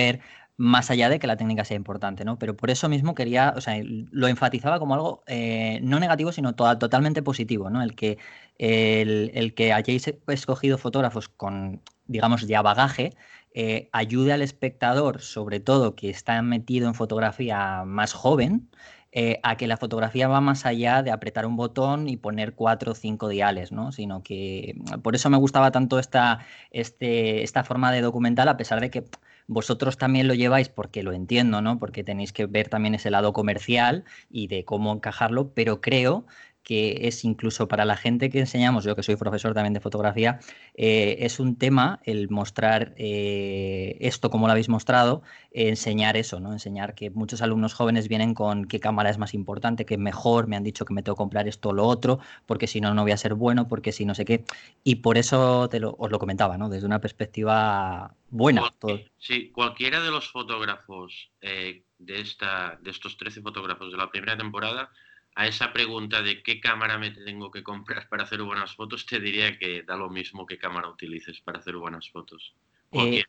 más allá de que la técnica sea importante, ¿no? Pero por eso mismo quería, o sea, lo enfatizaba como algo eh, no negativo, sino totalmente positivo, ¿no? El que, el, que hayáis escogido fotógrafos con, digamos, ya bagaje, eh, ayude al espectador, sobre todo que está metido en fotografía más joven, eh, a que la fotografía va más allá de apretar un botón y poner cuatro o cinco diales, ¿no? Sino que por eso me gustaba tanto esta, este, esta forma de documental, a pesar de que vosotros también lo lleváis porque lo entiendo, ¿no? Porque tenéis que ver también ese lado comercial y de cómo encajarlo, pero creo que es incluso para la gente que enseñamos, yo que soy profesor también de fotografía, eh, es un tema el mostrar eh, esto como lo habéis mostrado, enseñar eso, ¿no? Enseñar que muchos alumnos jóvenes vienen con qué cámara es más importante, qué mejor, me han dicho que me tengo que comprar esto o lo otro, porque si no, no voy a ser bueno, porque si no sé qué. Y por eso te lo, os lo comentaba, ¿no? Desde una perspectiva buena. Sí, cualquiera de los fotógrafos eh, de, esta, de estos 13 fotógrafos de la primera temporada a esa pregunta de qué cámara me tengo que comprar para hacer buenas fotos, te diría que da lo mismo qué cámara utilices para hacer buenas fotos. Eh,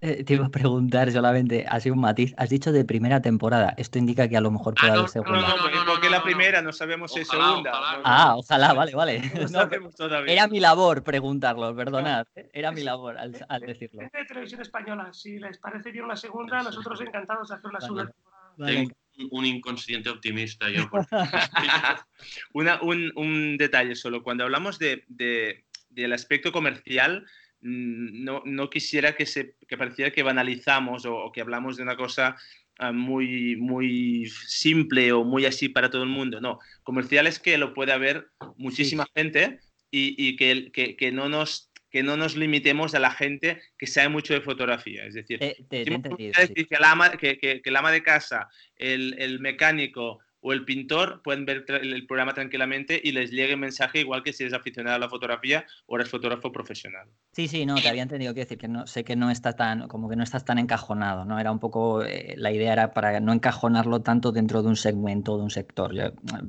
eh, te iba a preguntar solamente, ha sido un matiz. Has dicho de primera temporada. Esto indica que a lo mejor puede ah, haber segunda. No, no, no, porque la primera no sabemos si es segunda. ah, ojalá, vale, vale. Era mi labor preguntarlo, perdonad. Era mi labor al, decirlo. De televisión española, si les parece bien una segunda, nosotros encantados de hacer una segunda temporada un inconsciente optimista yo. un, detalle solo, cuando hablamos de, del aspecto comercial, mm, no, no, quisiera que, se, que pareciera que banalizamos o, que hablamos de una cosa ah, muy, muy simple o muy así para todo el mundo. No, comercial es que lo puede haber muchísima gente y, y que, que, que, no nos que no nos limitemos a la gente que sabe mucho de fotografía. Es decir, que, el ama, que, el ama de casa, el, el mecánico o el pintor pueden ver el programa tranquilamente y les llegue el mensaje igual que si eres aficionado a la fotografía o eres fotógrafo profesional. Sí, sí, no, te había entendido que decir que no sé que no está tan como que no estás tan encajonado, ¿no? Era un poco eh, la idea era para no encajonarlo tanto dentro de un segmento de un sector.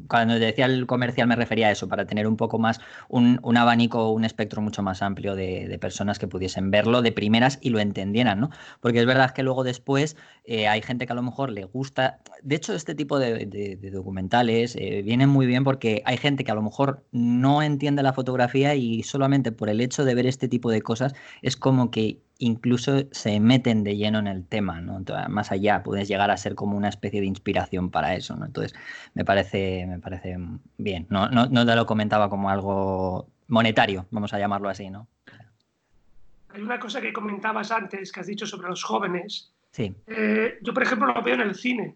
cuando decía el comercial me refería a eso, para tener un poco más un, un abanico, un espectro mucho más amplio de, de, personas que pudiesen verlo de primeras y lo entendieran, ¿no? Porque es verdad que luego después eh, hay gente que a lo mejor le gusta, de hecho este tipo de documentales eh, vienen muy bien porque hay gente que a lo mejor no entiende la fotografía y solamente por el hecho de ver este tipo de cosas es como que incluso se meten de lleno en el tema, ¿no? más allá, puedes llegar a ser como una especie de inspiración para eso, ¿no? Entonces, me parece, me parece bien. No, no, no te lo comentaba como algo monetario, vamos a llamarlo así, ¿no? Hay una cosa que comentabas antes, que has dicho sobre los jóvenes. Sí. Eh, yo, por ejemplo, lo veo en el cine.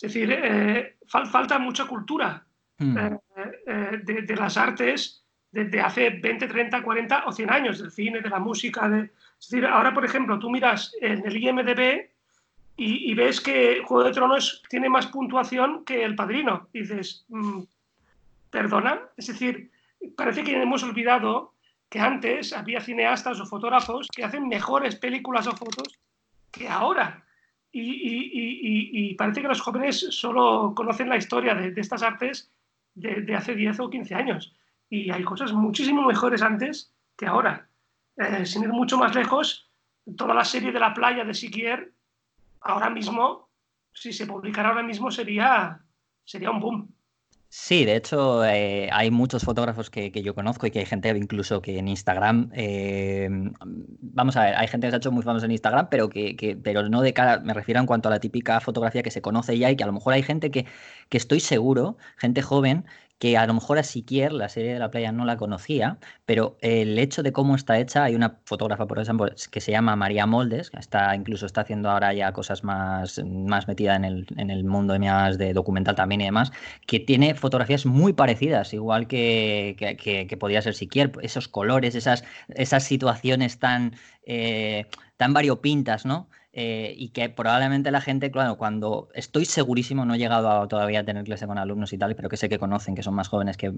Es decir, eh, falta mucha cultura hmm. eh, eh, de, las artes desde hace 20, 30, 40 o 100 años, del cine, de la música. De... Es decir, ahora, por ejemplo, tú miras en el IMDB y, ves que Juego de Tronos tiene más puntuación que El Padrino. Y dices, mm, ¿perdona? Es decir, parece que hemos olvidado que antes había cineastas o fotógrafos que hacen mejores películas o fotos que ahora. Y, parece que los jóvenes solo conocen la historia de, estas artes de, hace 10 o 15 años. Y hay cosas muchísimo mejores antes que ahora. Eh, sin ir mucho más lejos, toda la serie de la playa de Siquier, ahora mismo, si se publicara ahora mismo, sería, sería un boom. Sí, de hecho eh, hay muchos fotógrafos que, yo conozco y que hay gente incluso que en Instagram, eh, vamos a ver, hay gente que se ha hecho muy famosa en Instagram, pero que, pero no de cara, me refiero en cuanto a la típica fotografía que se conoce ya y que a lo mejor hay gente que, que estoy seguro, gente joven, que a lo mejor a Siquier, la serie de la playa, no la conocía, pero el hecho de cómo está hecha, hay una fotógrafa, por ejemplo, que se llama María Moldes, que está, incluso está haciendo ahora ya cosas más, más metida en el, en el mundo de documental también y demás, que tiene fotografías muy parecidas, igual que, que, podría ser Siquier, esos colores, esas, esas situaciones tan, eh, tan variopintas, ¿no? Eh, y que probablemente la gente, claro, cuando estoy segurísimo, no he llegado todavía a tener clase con alumnos y tal, pero que sé que conocen, que son más jóvenes, que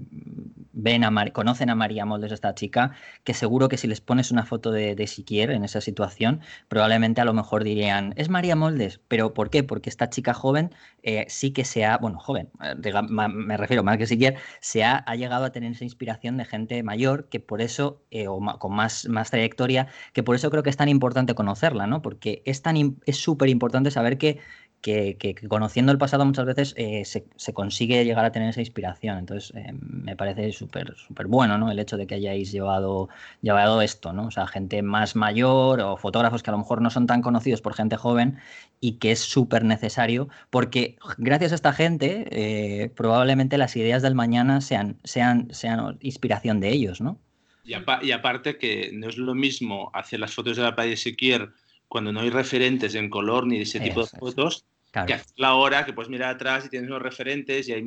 ven a conocen a María Moldes, esta chica, que seguro que si les pones una foto de, de Siquier en esa situación, probablemente a lo mejor dirían, es María Moldes, pero ¿por qué? Porque esta chica joven eh, sí que se ha, bueno, joven, eh, me refiero más que Siquier, se ha, ha, llegado a tener esa inspiración de gente mayor, que por eso, o con más, más trayectoria, que por eso creo que es tan importante conocerla, ¿no? Porque es es súper importante saber que, que, conociendo el pasado muchas veces eh, se, consigue llegar a tener esa inspiración. Entonces, eh, me parece súper súper bueno ¿no? el hecho de que hayáis llevado, llevado esto, ¿no? O sea, gente más mayor o fotógrafos que a lo mejor no son tan conocidos por gente joven y que es súper necesario porque gracias a esta gente eh, probablemente las ideas del mañana sean, sean, sean inspiración de ellos, ¿no? Y, aparte que no es lo mismo hacer las fotos de la playa de Sequier cuando no hay referentes en color ni de ese tipo de fotos, que hacerla ahora que puedes mirar atrás y tienes los referentes y hay,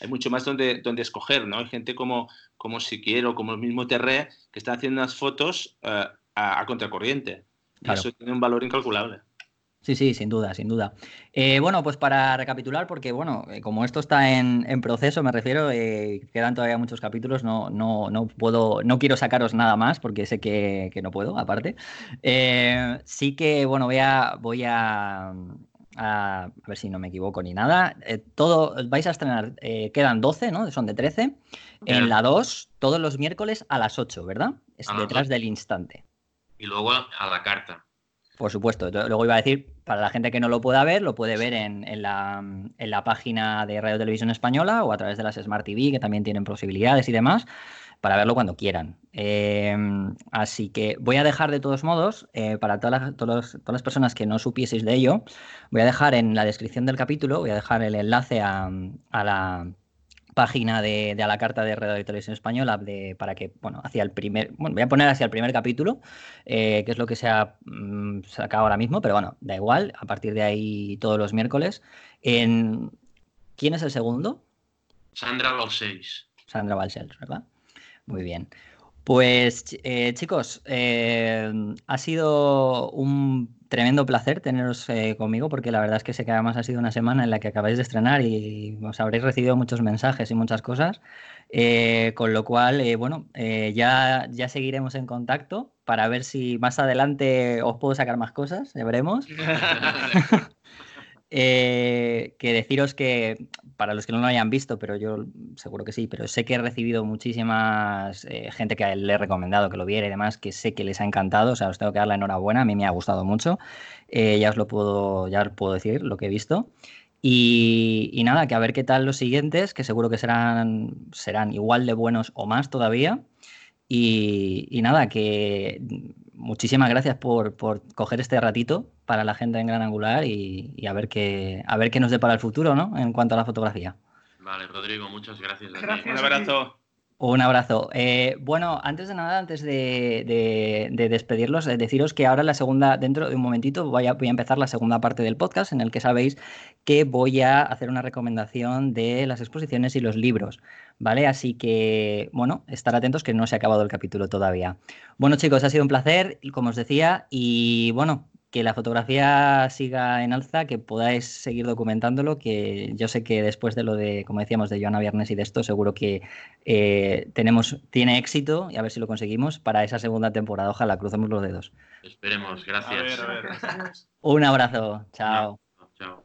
hay mucho más donde, donde escoger, ¿no? Hay gente como, como Siquier o como el mismo Terré que están haciendo unas fotos eh, a, contracorriente. Y eso tiene un valor incalculable. Sí, sí, sin duda, sin duda. Eh, bueno, pues para recapitular, porque bueno, eh, como esto está en, proceso, me refiero, eh, quedan todavía muchos capítulos, no, no, no puedo, no quiero sacaros nada más, porque sé que, no puedo, aparte. sí que, bueno, voy a, voy a, a, ver si no me equivoco ni nada. todo, vais a estrenar, quedan 12, ¿no? Son de 13. En la 2, todos los miércoles a las 8, ¿verdad? Es detrás del instante. Y luego a la carta. Por supuesto. Luego iba a decir, para la gente que no lo pueda ver, lo puede ver en, la, página de Radio Televisión Española o a través de las Smart TV, que también tienen posibilidades y demás, para verlo cuando quieran. Em, así que voy a dejar de todos modos, eh, para todas las, todas las personas que no supieseis de ello, voy a dejar en la descripción del capítulo, voy a dejar el enlace a la página de, a la carta de de Televisión Española de, para que, bueno, hacia el primer, bueno, voy a poner hacia el primer capítulo, eh, que es lo que se ha mm, sacado ahora mismo, pero bueno, da igual, a partir de ahí todos los miércoles. En, ¿Quién es el segundo? Sandra Balcells. Sandra Balcells, ¿verdad? Muy bien. Pues eh, chicos, eh, ha sido un tremendo placer teneros eh, conmigo porque la verdad es que sé que además ha sido una semana en la que acabáis de estrenar y os habréis recibido muchos mensajes y muchas cosas, con lo cual, bueno, ya, ya seguiremos en contacto para ver si más adelante os puedo sacar más cosas, ya veremos. Eh, que deciros que, para los que no lo hayan visto, pero yo seguro que sí, pero sé que he recibido muchísimas eh, gente que le he recomendado que lo viera y demás, que sé que les ha encantado, o sea, os tengo que dar la enhorabuena, a mí me ha gustado mucho, eh, ya os lo puedo, ya puedo decir lo que he visto. Y, y, nada, que a ver qué tal los siguientes, que seguro que serán, serán igual de buenos o más todavía. Y, nada, que muchísimas gracias por, coger este ratito para la gente en Gran Angular y, a, ver qué, a ver qué nos depara el futuro, ¿no? En cuanto a la fotografía. Vale, Rodrigo, muchas gracias. Un abrazo. Un abrazo. Eh, bueno, antes de nada, antes de, despedirlos, eh, deciros que ahora la segunda, dentro de un momentito, voy a, voy a, empezar la segunda parte del podcast en el que sabéis que voy a hacer una recomendación de las exposiciones y los libros. ¿Vale? Así que, bueno, estar atentos que no se ha acabado el capítulo todavía. Bueno, chicos, ha sido un placer, como os decía, y bueno, que la fotografía siga en alza, que podáis seguir documentándolo, que yo sé que después de lo de, como decíamos, de Joana Viernes y de esto, seguro que eh, tenemos, tiene éxito y a ver si lo conseguimos para esa segunda temporada. Ojalá, crucemos los dedos. Esperemos, gracias. Un abrazo, chao. chao.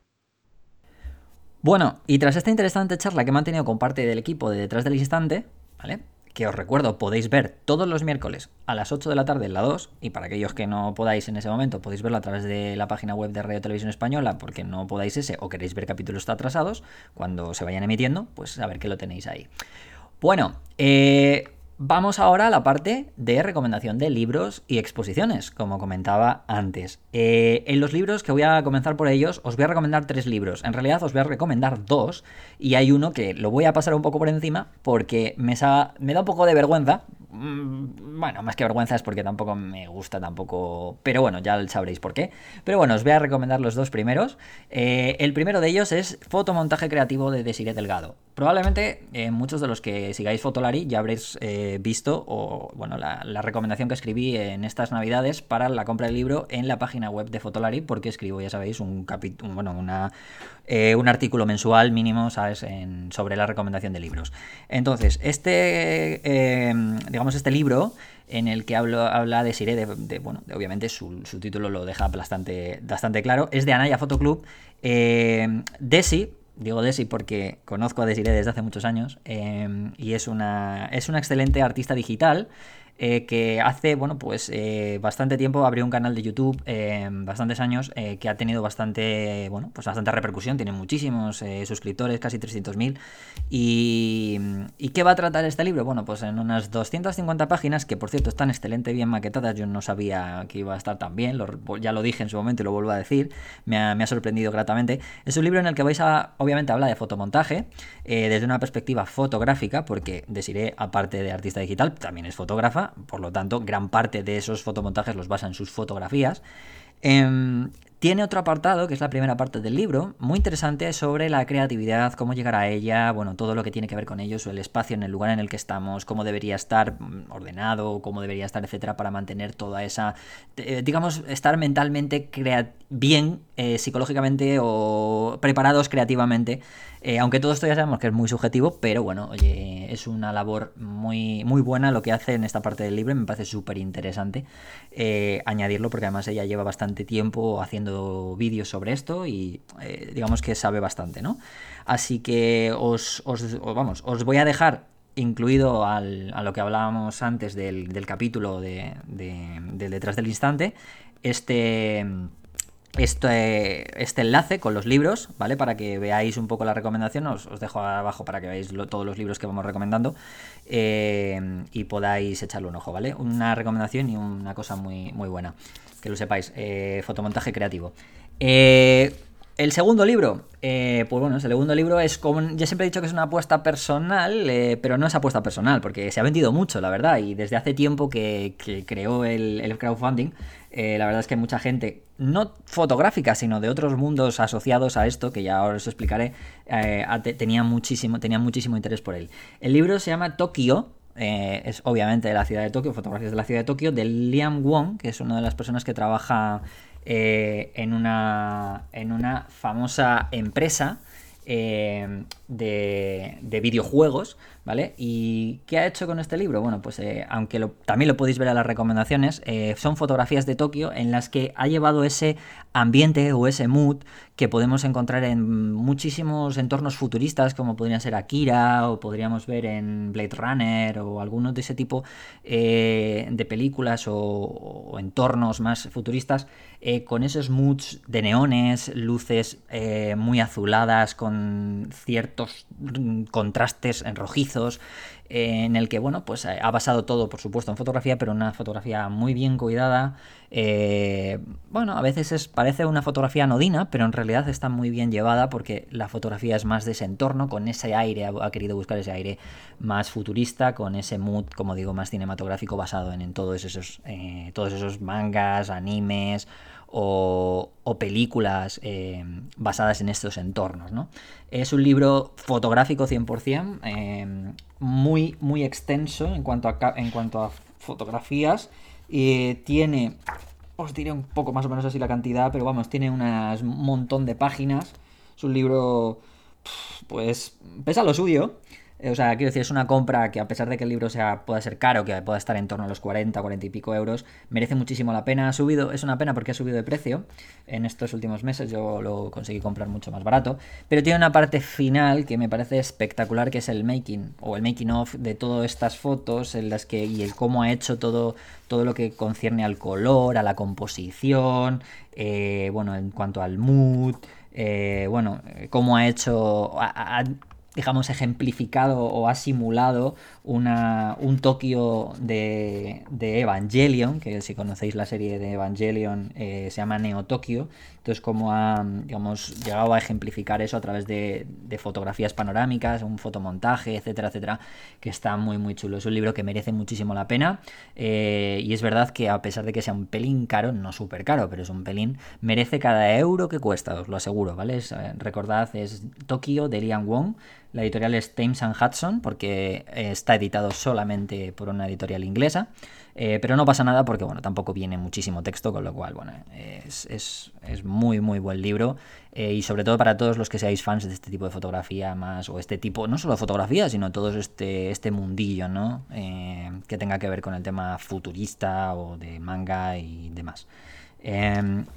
Bueno, y tras esta interesante charla que he mantenido con parte del equipo de Detrás del Instante, ¿vale? Que os recuerdo podéis ver todos los miércoles a las 8 de la tarde en la 2 y para aquellos que no podáis en ese momento podéis verlo a través de la página web de Radio Televisión Española porque no podáis ese o queréis ver capítulos atrasados cuando se vayan emitiendo pues a ver que lo tenéis ahí. Bueno, eh, Vamos ahora a la parte de recomendación de libros y exposiciones, como comentaba antes. Eh, en los libros, que voy a comenzar por ellos, os voy a recomendar tres libros. En realidad os voy a recomendar dos, y hay uno que lo voy a pasar un poco por encima porque me, da un poco de vergüenza, Mm, bueno, más que vergüenza es porque tampoco me gusta tampoco, pero bueno, ya sabréis por qué. Pero bueno, os voy a recomendar los dos primeros. Eh, el primero de ellos es Fotomontaje Creativo de Desiree Delgado. Probablemente eh, muchos de los que sigáis Fotolari ya habréis eh, visto o, bueno, la, recomendación que escribí en estas navidades para la compra del libro en la página web de Fotolari porque escribo, ya sabéis, un capítulo, bueno, una, un artículo mensual mínimo, ¿sabes?, sobre la recomendación de libros. Entonces, este, digamos, este libro en el que habla de Siré, de, bueno, obviamente su, título lo deja bastante, bastante claro, es de Anaya Photoclub. Eh, Desi, digo Desi porque conozco a Desiree desde hace muchos años, eh, y es una, es una excelente artista digital. Eh, que hace, bueno, pues eh, bastante tiempo abrió un canal de YouTube, eh, bastantes años, que ha tenido bastante, bueno, pues bastante repercusión, tiene muchísimos suscriptores, casi 300.000. Y, ¿Y qué va a tratar este libro? Bueno, pues en unas 250 páginas, que por cierto están excelente bien maquetadas, yo no sabía que iba a estar tan bien, ya lo dije en su momento y lo vuelvo a decir, me ha, sorprendido gratamente. Es un libro en el que vais a, obviamente, hablar de fotomontaje desde una perspectiva fotográfica, porque Desiree, aparte de artista digital, también es fotógrafa por lo tanto, gran parte de esos fotomontajes los basa en sus fotografías. Em, tiene otro apartado, que es la primera parte del libro, muy interesante sobre la creatividad, cómo llegar a ella, bueno, todo lo que tiene que ver con ellos, el espacio en el lugar en el que estamos, cómo debería estar mm, ordenado, cómo debería estar, etcétera, para mantener toda esa, eh, digamos, estar mentalmente bien, eh, psicológicamente o preparados creativamente eh, aunque todo esto ya sabemos que es muy subjetivo, pero bueno, oye, es una labor muy, muy buena lo que hace en esta parte del libro. Me parece súper interesante eh, añadirlo porque además ella lleva bastante tiempo haciendo vídeos sobre esto y digamos que sabe bastante, ¿no? Así que os, vamos, os voy a dejar incluido a lo que hablábamos antes del, capítulo de, del detrás del instante, este este, este enlace con los libros, ¿vale? Para que veáis un poco la recomendación, os, dejo abajo para que veáis todos los libros que vamos recomendando eh, y podáis echarle un ojo, ¿vale? Una recomendación y una cosa muy, muy buena, que lo sepáis, eh, fotomontaje creativo. Eh, el segundo libro, pues bueno, el segundo libro es como, ya siempre he dicho que es una apuesta personal, pero no es apuesta personal, porque se ha vendido mucho, la verdad, y desde hace tiempo que, creó el crowdfunding, eh, la verdad es que mucha gente, no fotográfica, sino de otros mundos asociados a esto, que ya os explicaré, eh, tenía, muchísimo, tenía muchísimo interés por él. El libro se llama Tokio, eh, es obviamente de la ciudad de Tokio, fotografías de la ciudad de Tokio, de Liam Wong, que es una de las personas que trabaja en, una, en una famosa empresa de, de, videojuegos ¿vale? ¿Y qué ha hecho con este libro? Bueno, pues eh, aunque también lo podéis ver en las recomendaciones, eh, son fotografías de Tokio en las que ha llevado ese ambiente o ese mood que podemos encontrar en muchísimos entornos futuristas, como podrían ser Akira o podríamos ver en Blade Runner o algunos de ese tipo eh, de películas o, entornos más futuristas, con esos moods de neones, luces muy azuladas, con ciertos mm, contrastes en rojizos en el que, bueno, pues eh, ha basado todo, por supuesto, en fotografía, pero una fotografía muy bien cuidada. Eh, bueno, a veces es, parece una fotografía anodina, pero en realidad está muy bien llevada porque la fotografía es más de ese entorno, con ese aire, ha, querido buscar ese aire más futurista, con ese mood, como digo, más cinematográfico basado en, todos, esos, eh, todos esos mangas, animes o, películas eh, basadas en estos entornos. ¿no? Es un libro fotográfico 100%, eh, muy, muy extenso en cuanto a, en cuanto a fotografías. y tiene, os diré un poco más o menos así la cantidad, pero vamos, tiene un montón de páginas. Es un libro, pues, pesa lo suyo. Eh, o sea, quiero decir, es una compra que a pesar de que el libro sea, pueda ser caro, que pueda estar en torno a los 40, 40 y pico euros, merece muchísimo la pena. Ha subido, es una pena porque ha subido de precio en estos últimos meses, yo lo conseguí comprar mucho más barato, pero tiene una parte final que me parece espectacular, que es el making o el making of de todas estas fotos en las que y el cómo ha hecho todo, todo lo que concierne al color, a la composición, eh, bueno, en cuanto al mood. Eh, bueno, cómo ha hecho, digamos, ejemplificado o ha simulado una, un Tokio de, Evangelion, que si conocéis la serie de Evangelion eh, se llama Neo Tokio, entonces como ha digamos, llegado a ejemplificar eso a través de, fotografías panorámicas, un fotomontaje, etcétera, etcétera, que está muy muy chulo. Es un libro que merece muchísimo la pena eh, y es verdad que a pesar de que sea un pelín caro, no súper caro, pero es un pelín, merece cada euro que cuesta, os lo aseguro, ¿vale? Eh, recordad, es Tokio de Lian Wong, la editorial es Thames and Hudson, porque está editado solamente por una editorial inglesa, eh, pero no pasa nada porque, bueno, tampoco viene muchísimo texto, con lo cual, bueno, es, es, es muy, muy buen libro eh, y sobre todo para todos los que seáis fans de este tipo de fotografía más, o este tipo, no solo fotografía, sino todo este, este mundillo, ¿no? Eh, que tenga que ver con el tema futurista o de manga y demás.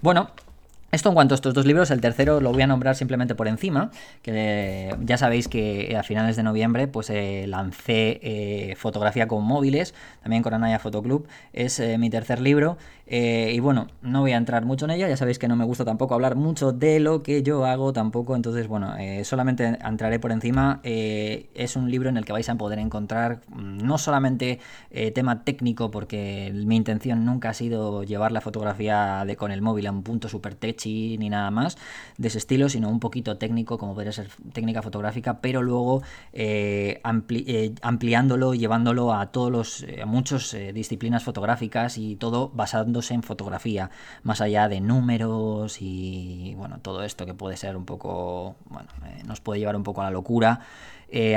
bueno, Esto en cuanto a estos dos libros, el tercero lo voy a nombrar simplemente por encima, que ya sabéis que a finales de noviembre pues eh, lancé eh, fotografía con móviles, también con Anaya Fotoclub, es eh, mi tercer libro y bueno, no voy a entrar mucho en ella, ya sabéis que no me gusta tampoco hablar mucho de lo que yo hago tampoco, entonces bueno, solamente entraré por encima, es un libro en el que vais a poder encontrar mm, no solamente tema técnico, porque mi intención nunca ha sido llevar la fotografía de, con el móvil a un punto super tech ni nada más de ese estilo, sino un poquito técnico, como podría ser técnica fotográfica, pero luego eh, eh, ampliándolo, llevándolo a todos los, eh, a muchas disciplinas fotográficas y todo basándose en fotografía, más allá de números y bueno, todo esto que puede ser un poco, bueno, nos puede llevar un poco a la locura.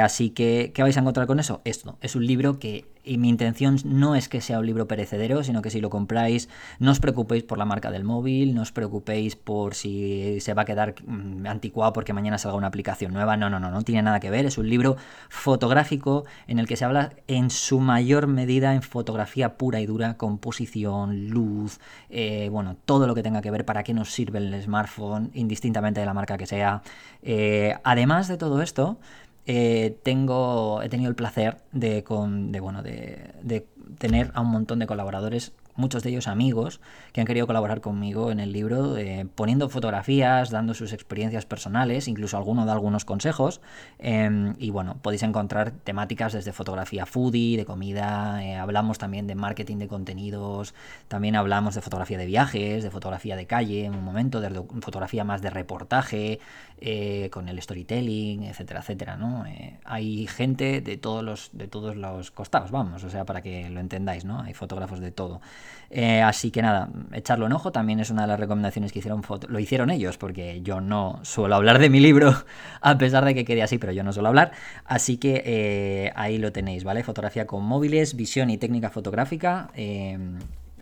Así que, ¿qué vais a encontrar con eso? Esto es un libro que y mi intención no es que sea un libro perecedero, sino que si lo compráis, no os preocupéis por la marca del móvil, no os preocupéis por si se va a quedar mm, anticuado porque mañana salga una aplicación nueva. No, no, no, no tiene nada que ver. Es un libro fotográfico en el que se habla en su mayor medida en fotografía pura y dura, composición, luz, eh, bueno, todo lo que tenga que ver para qué nos sirve el smartphone, indistintamente de la marca que sea. Eh, además de todo esto, eh, tengo, he tenido el placer de, con, de, bueno, de, de tener a un montón de colaboradores muchos de ellos amigos que han querido colaborar conmigo en el libro, eh, poniendo fotografías, dando sus experiencias personales, incluso alguno da algunos consejos. Em, y bueno, podéis encontrar temáticas desde fotografía foodie, de comida, eh, hablamos también de marketing de contenidos, también hablamos de fotografía de viajes, de fotografía de calle en un momento, de fotografía más de reportaje, eh, con el storytelling, etcétera, etcétera. ¿no? hay gente de todos los, de todos los costados, vamos, o sea, para que lo entendáis, ¿no? Hay fotógrafos de todo. Eh, así que nada, echarlo en ojo también es una de las recomendaciones que hicieron. Lo hicieron ellos, porque yo no suelo hablar de mi libro, a pesar de que quede así, pero yo no suelo hablar. Así que eh, ahí lo tenéis, ¿vale? Fotografía con móviles, visión y técnica fotográfica.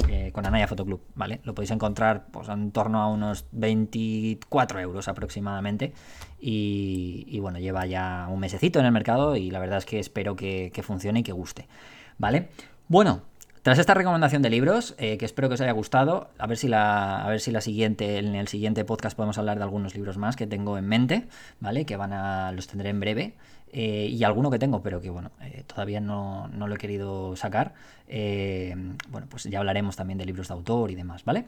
Eh, con Anaya Fotoclub, ¿vale? Lo podéis encontrar pues, en torno a unos 24 euros aproximadamente. Y, bueno, lleva ya un mesecito en el mercado y la verdad es que espero que funcione y que guste, ¿vale? Bueno, tras esta recomendación de libros, eh, que espero que os haya gustado, a ver si la, a ver si la siguiente, en el siguiente podcast podemos hablar de algunos libros más que tengo en mente, ¿vale? Que van a, los tendré en breve. Eh, y alguno que tengo, pero que bueno, eh, todavía no, no, lo he querido sacar. bueno, pues ya hablaremos también de libros de autor y demás, ¿vale?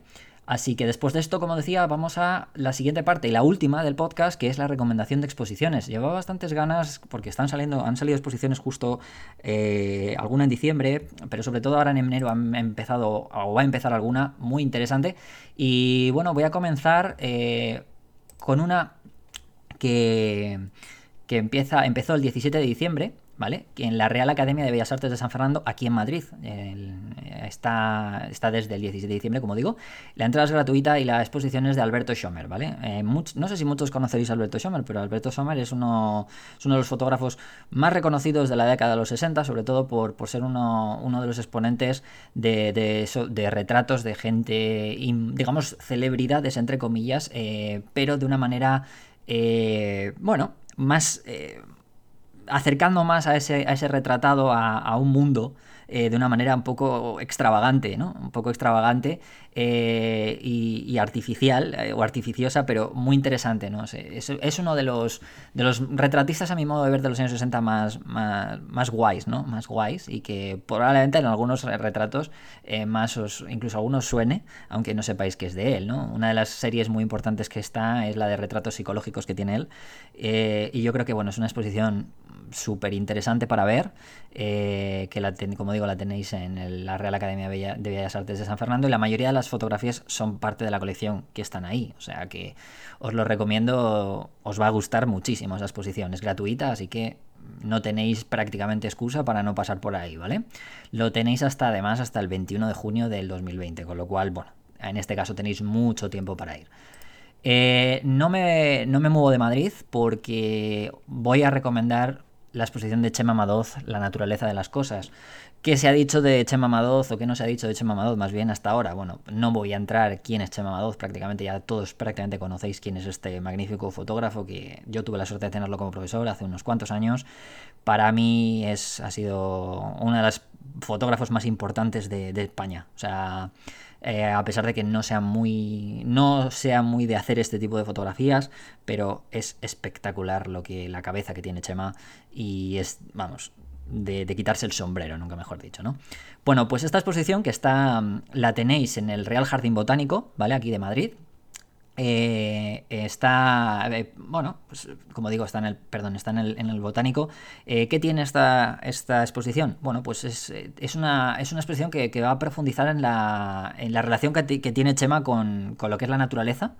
Así que después de esto, como decía, vamos a la siguiente parte y la última del podcast, que es la recomendación de exposiciones. Llevaba bastantes ganas porque están saliendo, han salido exposiciones justo eh, alguna en diciembre, pero sobre todo ahora en enero han empezado o va a empezar alguna muy interesante. Y bueno, voy a comenzar eh, con una que, que empieza, empezó el 17 de diciembre ¿vale? En la Real Academia de Bellas Artes de San Fernando, aquí en Madrid. está, desde el 17 de diciembre, como digo. La entrada es gratuita y la exposición es de Alberto Schomer, ¿vale? Eh, no sé si muchos conoceréis a Alberto Schomer, pero Alberto Schomer es uno, de los fotógrafos más reconocidos de la década de los 60, sobre todo por, ser uno, uno de los exponentes de, de, retratos de gente, digamos, celebridades, entre comillas, eh, pero de una manera, eh, bueno, más acercando más a ese, a ese retratado a, un mundo eh, de una manera un poco extravagante, ¿no? Un poco extravagante eh, y, artificial eh, o artificiosa, pero muy interesante, ¿no? Es, uno de los, de los retratistas, a mi modo de ver, de los años 60 más, más, guays, ¿no? Más guays y que probablemente en algunos retratos más os, incluso algunos suene, aunque no sepáis que es de él, ¿no? Una de las series muy importantes que está es la de retratos psicológicos que tiene él y yo creo que, bueno, es una exposición súper interesante para ver, que la como digo, la tenéis en la Real Academia de Bellas Artes de San Fernando y la mayoría de las fotografías son parte de la colección que están ahí. O sea que os lo recomiendo, os va a gustar muchísimo esa exposición. Es gratuita, así que no tenéis prácticamente excusa para no pasar por ahí, ¿vale? Lo tenéis hasta además hasta el 21 de junio del 2020, con lo cual, bueno, en este caso tenéis mucho tiempo para ir. Eh, no, me, no me muevo de Madrid porque voy a recomendar la exposición de Chema Madoz, La naturaleza de las cosas. ¿Qué se ha dicho de Chema Madoz o qué no se ha dicho de Chema Madoz más bien hasta ahora? Bueno, no voy a entrar quién es Chema Madoz, prácticamente ya todos prácticamente conocéis quién es este magnífico fotógrafo que yo tuve la suerte de tenerlo como profesor hace unos cuantos años. Para mí es, ha sido uno de los fotógrafos más importantes de, España. O sea, eh, a pesar de que no sea muy no sea muy de hacer este tipo de fotografías, pero es espectacular lo que la cabeza que tiene Chema y es, vamos, de, de, quitarse el sombrero, nunca mejor dicho, ¿no? Bueno, pues esta exposición que está, la tenéis en el Real Jardín Botánico, ¿vale? Aquí de Madrid, eh, está, eh, bueno, pues como digo, está en el, perdón, está en el, en el botánico. Eh, ¿Qué tiene esta, esta exposición? Bueno, pues es, es, una, es una exposición que, que, va a profundizar en la, en la relación que, que tiene Chema con, con, lo que es la naturaleza,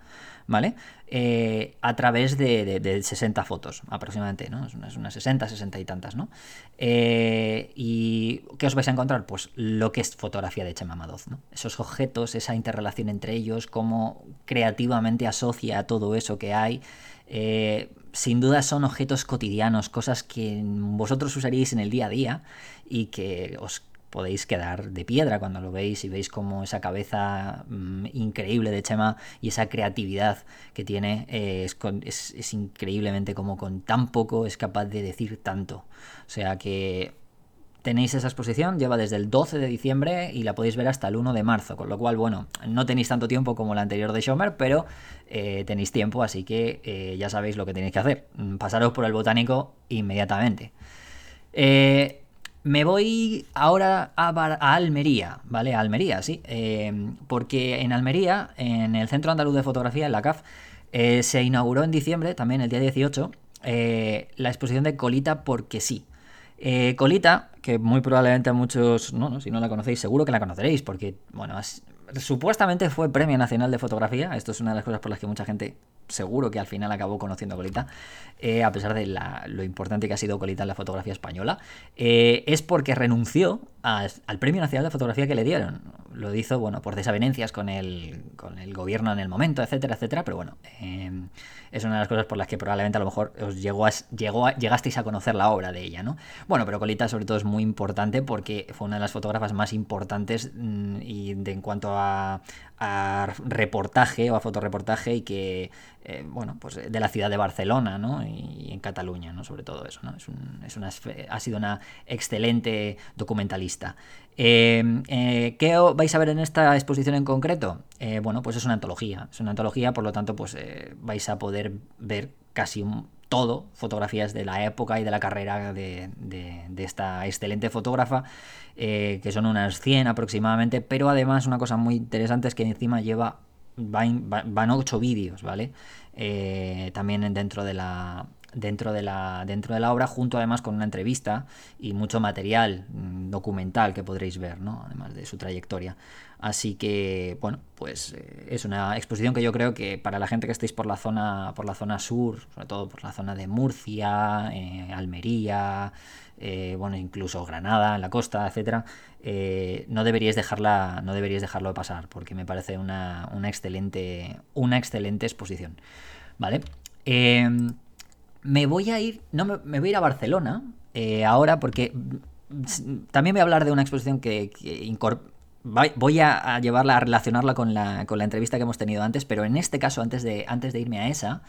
¿vale? Eh, a través de, de, de, 60 fotos aproximadamente, ¿no? Es unas, unas 60, 60 y tantas, ¿no? Eh, ¿Y qué os vais a encontrar? Pues lo que es fotografía de Chema Madoz, ¿no? Esos objetos, esa interrelación entre ellos, cómo creativamente asocia todo eso que hay. Eh, sin duda son objetos cotidianos, cosas que vosotros usaríais en el día a día y que os podéis quedar de piedra cuando lo veis y veis como esa cabeza mmm, increíble de Chema y esa creatividad que tiene eh, es, increíblemente como con tan poco es capaz de decir tanto. O sea que tenéis esa exposición, lleva desde el 12 de diciembre y la podéis ver hasta el 1 de marzo, con lo cual, bueno, no tenéis tanto tiempo como la anterior de Schomer, pero eh, tenéis tiempo, así que eh, ya sabéis lo que tenéis que hacer. Pasaros por el botánico inmediatamente. Eh, me voy ahora a, a, Almería, ¿vale? A Almería, sí. Eh, porque en Almería, en el Centro Andaluz de Fotografía, en la CAF, eh, se inauguró en diciembre, también el día 18, eh, la exposición de Colita porque sí. Colita, que muy probablemente muchos, no, no, si no la conocéis, seguro que la conoceréis, porque, bueno, es, supuestamente fue Premio Nacional de Fotografía. Esto es una de las cosas por las que mucha gente seguro que al final acabó conociendo a Colita, eh, a pesar de la, lo importante que ha sido Colita en la fotografía española, eh, es porque renunció al Premio Nacional de Fotografía que le dieron. Lo hizo, bueno, por desavenencias con el, con el gobierno en el momento, etcétera, etcétera, pero bueno, eh, es una de las cosas por las que probablemente a lo mejor os llegó llegó llegasteis a conocer la obra de ella, ¿no? Bueno, pero Colita sobre todo es muy importante porque fue una de las fotógrafas más importantes mmm, y en cuanto a, reportaje o a fotoreportaje y que, eh, bueno, pues de la ciudad de Barcelona, ¿no? Y, en Cataluña, ¿no? Sobre todo eso, ¿no? Es, un, es una, ha sido una excelente documentalista. Eh, eh, ¿Qué vais a ver en esta exposición en concreto? Eh, bueno, pues es una antología. Es una antología, por lo tanto, pues eh, vais a poder ver casi todo, fotografías de la época y de la carrera de, esta excelente fotógrafa, que son unas 100 aproximadamente, pero además una cosa muy interesante es que encima lleva, van, van 8 vídeos, ¿vale? También dentro de la, dentro de la dentro de la obra junto además con una entrevista y mucho material mmm, documental que podréis ver no además de su trayectoria. Así que bueno pues eh, es una exposición que yo creo que para la gente que estéis por la zona por la zona sur sobre todo por la zona de Murcia eh, Almería eh, bueno incluso Granada en la costa etcétera no deberíais dejarla no deberíais dejarlo pasar porque me parece una, una excelente una excelente exposición. Vale me voy a ir, no me, voy a ir a Barcelona eh, ahora porque también voy a hablar de una exposición que, voy a, llevarla a relacionarla con la, con la, entrevista que hemos tenido antes, pero en este caso, antes de, antes de irme a esa,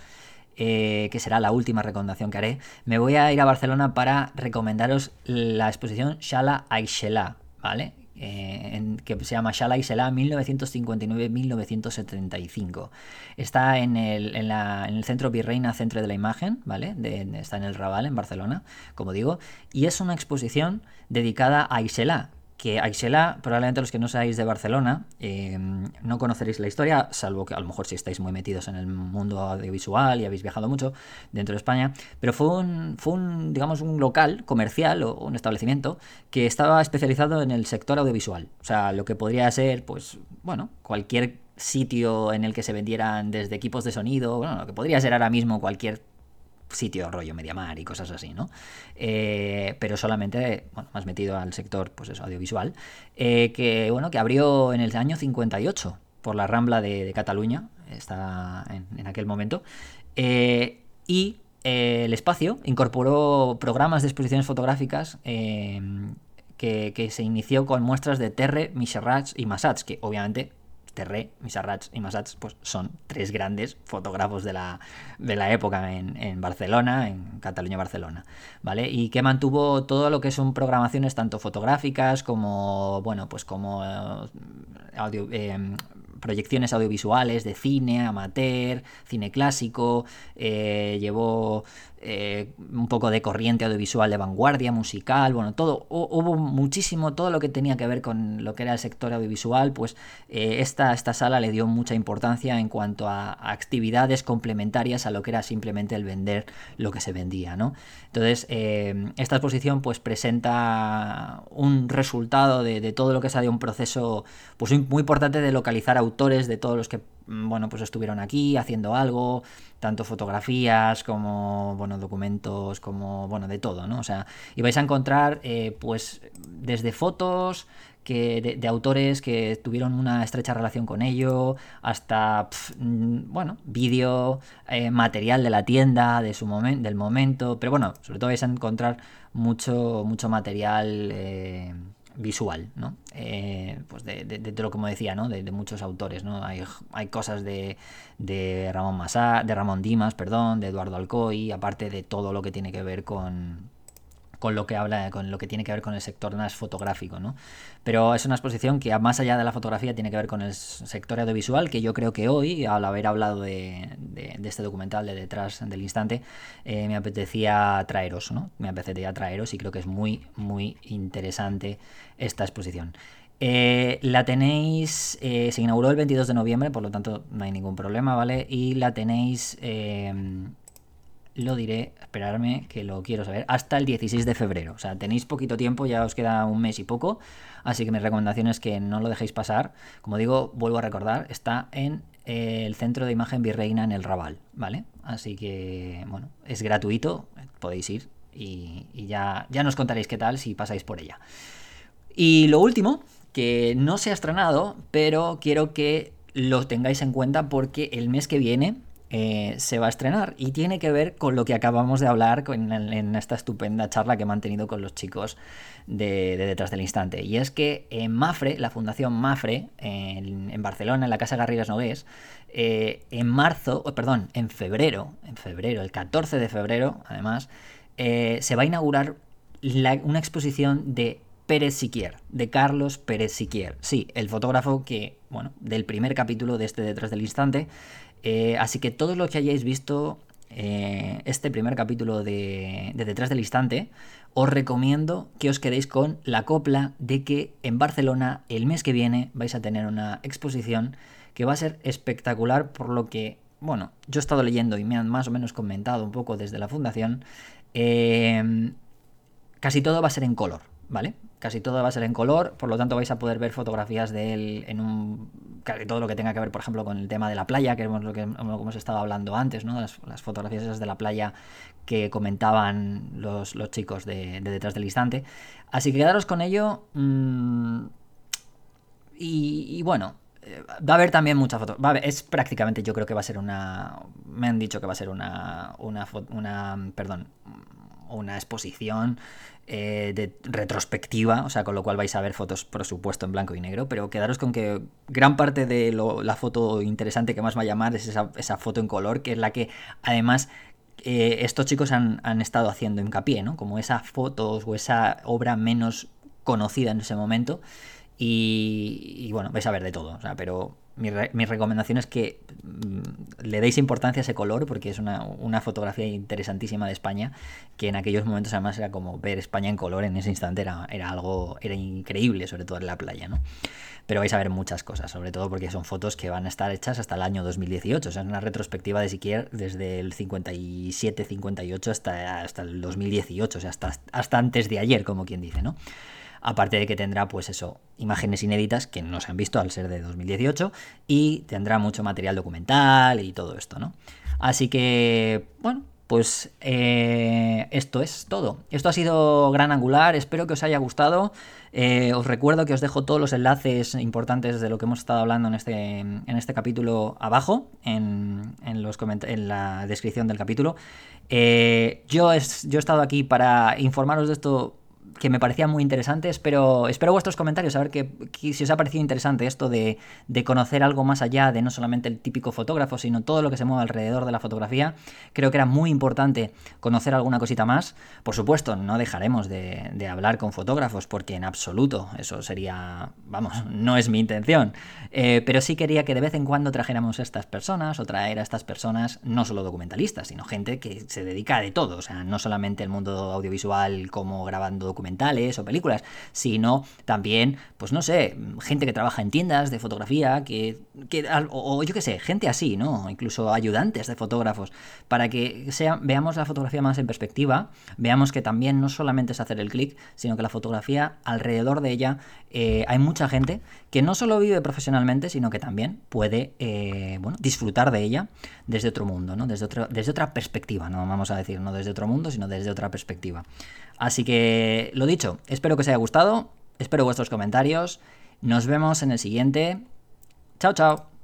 eh, que será la última recomendación que haré, me voy a ir a Barcelona para recomendaros la exposición Shala Aishela, ¿vale? Eh, en, que se llama Shala y Sela 1959-1975. Está en el, en, la, en el, centro Virreina Centro de la Imagen, ¿vale? De, está en el Raval, en Barcelona, como digo, y es una exposición dedicada a Isela, que Aixela, probablemente los que no seáis de Barcelona, eh, no conoceréis la historia, salvo que a lo mejor si estáis muy metidos en el mundo audiovisual y habéis viajado mucho dentro de España, pero fue un, fue un digamos, un local comercial o un establecimiento que estaba especializado en el sector audiovisual. O sea, lo que podría ser, pues, bueno, cualquier sitio en el que se vendieran desde equipos de sonido, bueno, lo que podría ser ahora mismo cualquier sitio rollo Mediamar y cosas así, ¿no? Eh, pero solamente, bueno, más metido al sector, pues eso, audiovisual, eh, que, bueno, que abrió en el año 58 por la Rambla de, Cataluña, está en, aquel momento, eh, y el espacio incorporó programas de exposiciones fotográficas que, que, se inició con muestras de Terre, Miserrats y Massats, que obviamente Terré, Misarrats y Massats pues son tres grandes fotógrafos de la, de la época en, Barcelona, en Cataluña-Barcelona, ¿vale? Y que mantuvo todo lo que son programaciones tanto fotográficas como, bueno, pues como eh, eh, proyecciones audiovisuales de cine, amateur, cine clásico, eh, llevó eh, un poco de corriente audiovisual de vanguardia, musical, bueno, todo, hubo muchísimo, todo lo que tenía que ver con lo que era el sector audiovisual, pues eh, esta, esta sala le dio mucha importancia en cuanto a, actividades complementarias a lo que era simplemente el vender lo que se vendía, ¿no? Entonces, eh, esta exposición pues presenta un resultado de, todo lo que ha de un proceso pues muy importante de localizar autores de todos los que bueno, pues estuvieron aquí haciendo algo, tanto fotografías como, bueno, documentos, como, bueno, de todo, ¿no? O sea, y vais a encontrar, eh, pues, desde fotos que de, autores que tuvieron una estrecha relación con ello, hasta, mm, bueno, vídeo, eh, material de la tienda, de su momento, del momento, pero bueno, sobre todo vais a encontrar mucho, mucho material... Eh, visual, ¿no? Eh, pues de, de, lo como decía, ¿no? De, muchos autores, ¿no? Hay, hay cosas de, de Ramón Masá, de Ramón Dimas, perdón, de Eduardo Alcoy, aparte de todo lo que tiene que ver con, con lo que habla, con lo que tiene que ver con el sector más fotográfico, ¿no? Pero es una exposición que más allá de la fotografía tiene que ver con el sector audiovisual, que yo creo que hoy, al haber hablado de, este documental de detrás del instante, eh, me apetecía traeros, ¿no? Me apetecía traeros y creo que es muy, muy interesante esta exposición. Eh, la tenéis, eh, se inauguró el 22 de noviembre, por lo tanto no hay ningún problema, ¿vale? Y la tenéis lo diré, esperarme que lo quiero saber, hasta el 16 de febrero. O sea, tenéis poquito tiempo, ya os queda un mes y poco, así que mi recomendación es que no lo dejéis pasar. Como digo, vuelvo a recordar, está en eh, el centro de imagen virreina en el Raval, ¿vale? Así que, bueno, es gratuito, podéis ir y, ya, ya nos contaréis qué tal si pasáis por ella. Y lo último, que no se ha estrenado, pero quiero que lo tengáis en cuenta porque el mes que viene eh, se va a estrenar y tiene que ver con lo que acabamos de hablar en, esta estupenda charla que he mantenido con los chicos de, Detrás del Instante. Y es que en Mafre, la Fundación Mafre, en, Barcelona, en la Casa Garrigues Nogués, eh, en marzo, oh, perdón, en febrero, en febrero, el 14 de febrero, además, eh, se va a inaugurar una exposición de Pérez Siquier, de Carlos Pérez Siquier. Sí, el fotógrafo que, bueno, del primer capítulo de este Detrás del Instante, eh, así que todo lo que hayáis visto eh, este primer capítulo de, Detrás del Instante, os recomiendo que os quedéis con la copla de que en Barcelona el mes que viene vais a tener una exposición que va a ser espectacular por lo que, bueno, yo he estado leyendo y me han más o menos comentado un poco desde la fundación, eh, casi todo va a ser en color, ¿vale? Casi todo va a ser en color, por lo tanto vais a poder ver fotografías de él en un... todo lo que tenga que ver, por ejemplo, con el tema de la playa, que es lo que hemos estado hablando antes, ¿no? Las, fotografías esas de la playa que comentaban los, chicos de, detrás del instante. Así que quedaros con ello. Mm, y, bueno, eh, va a haber también mucha foto. es prácticamente, yo creo que va a ser una. Me han dicho que va a ser una. Una. una perdón. Una exposición eh, de retrospectiva, o sea, con lo cual vais a ver fotos, por supuesto, en blanco y negro, pero quedaros con que gran parte de la foto interesante que más va a llamar es esa, foto en color, que es la que además eh, estos chicos han, estado haciendo hincapié, ¿no? Como esa foto o esa obra menos conocida en ese momento. Y, y, bueno, vais a ver de todo, o sea, pero mi, recomendación es que mm, le deis importancia a ese color porque es una, fotografía interesantísima de España que en aquellos momentos además era como ver España en color en ese instante era, era algo era increíble sobre todo en la playa ¿no? pero vais a ver muchas cosas sobre todo porque son fotos que van a estar hechas hasta el año 2018 o sea es una retrospectiva de siquiera desde el 57 58 hasta, hasta el 2018 o sea hasta, hasta antes de ayer como quien dice ¿no? Aparte de que tendrá pues eso, imágenes inéditas que no se han visto al ser de 2018 y tendrá mucho material documental y todo esto, ¿no? Así que, bueno, pues eh, esto es todo. Esto ha sido Gran Angular, espero que os haya gustado. Eh, os recuerdo que os dejo todos los enlaces importantes de lo que hemos estado hablando en este, en este capítulo abajo, en, los en la descripción del capítulo. Eh, yo, yo he estado aquí para informaros de esto que me parecía muy interesante. Espero, espero vuestros comentarios, a ver que, si os ha parecido interesante esto de, conocer algo más allá de no solamente el típico fotógrafo, sino todo lo que se mueve alrededor de la fotografía. Creo que era muy importante conocer alguna cosita más. Por supuesto, no dejaremos de, hablar con fotógrafos, porque en absoluto eso sería, vamos, no es mi intención. Eh, pero sí quería que de vez en cuando trajéramos a estas personas o traer a estas personas, no solo documentalistas, sino gente que se dedica de todo, o sea, no solamente el mundo audiovisual como grabando documentales o películas, sino también, pues no sé, gente que trabaja en tiendas de fotografía, que, o, yo qué sé, gente así, ¿no? Incluso ayudantes de fotógrafos, para que veamos la fotografía más en perspectiva, veamos que también no solamente es hacer el clic, sino que la fotografía alrededor de ella eh, hay mucha gente que no solo vive profesionalmente, sino que también puede eh, bueno, disfrutar de ella desde otro mundo, ¿no? desde, otro, desde otra perspectiva, no vamos a decir no desde otro mundo, sino desde otra perspectiva. Así que, lo dicho, espero que os haya gustado, espero vuestros comentarios, nos vemos en el siguiente. Chao, chao.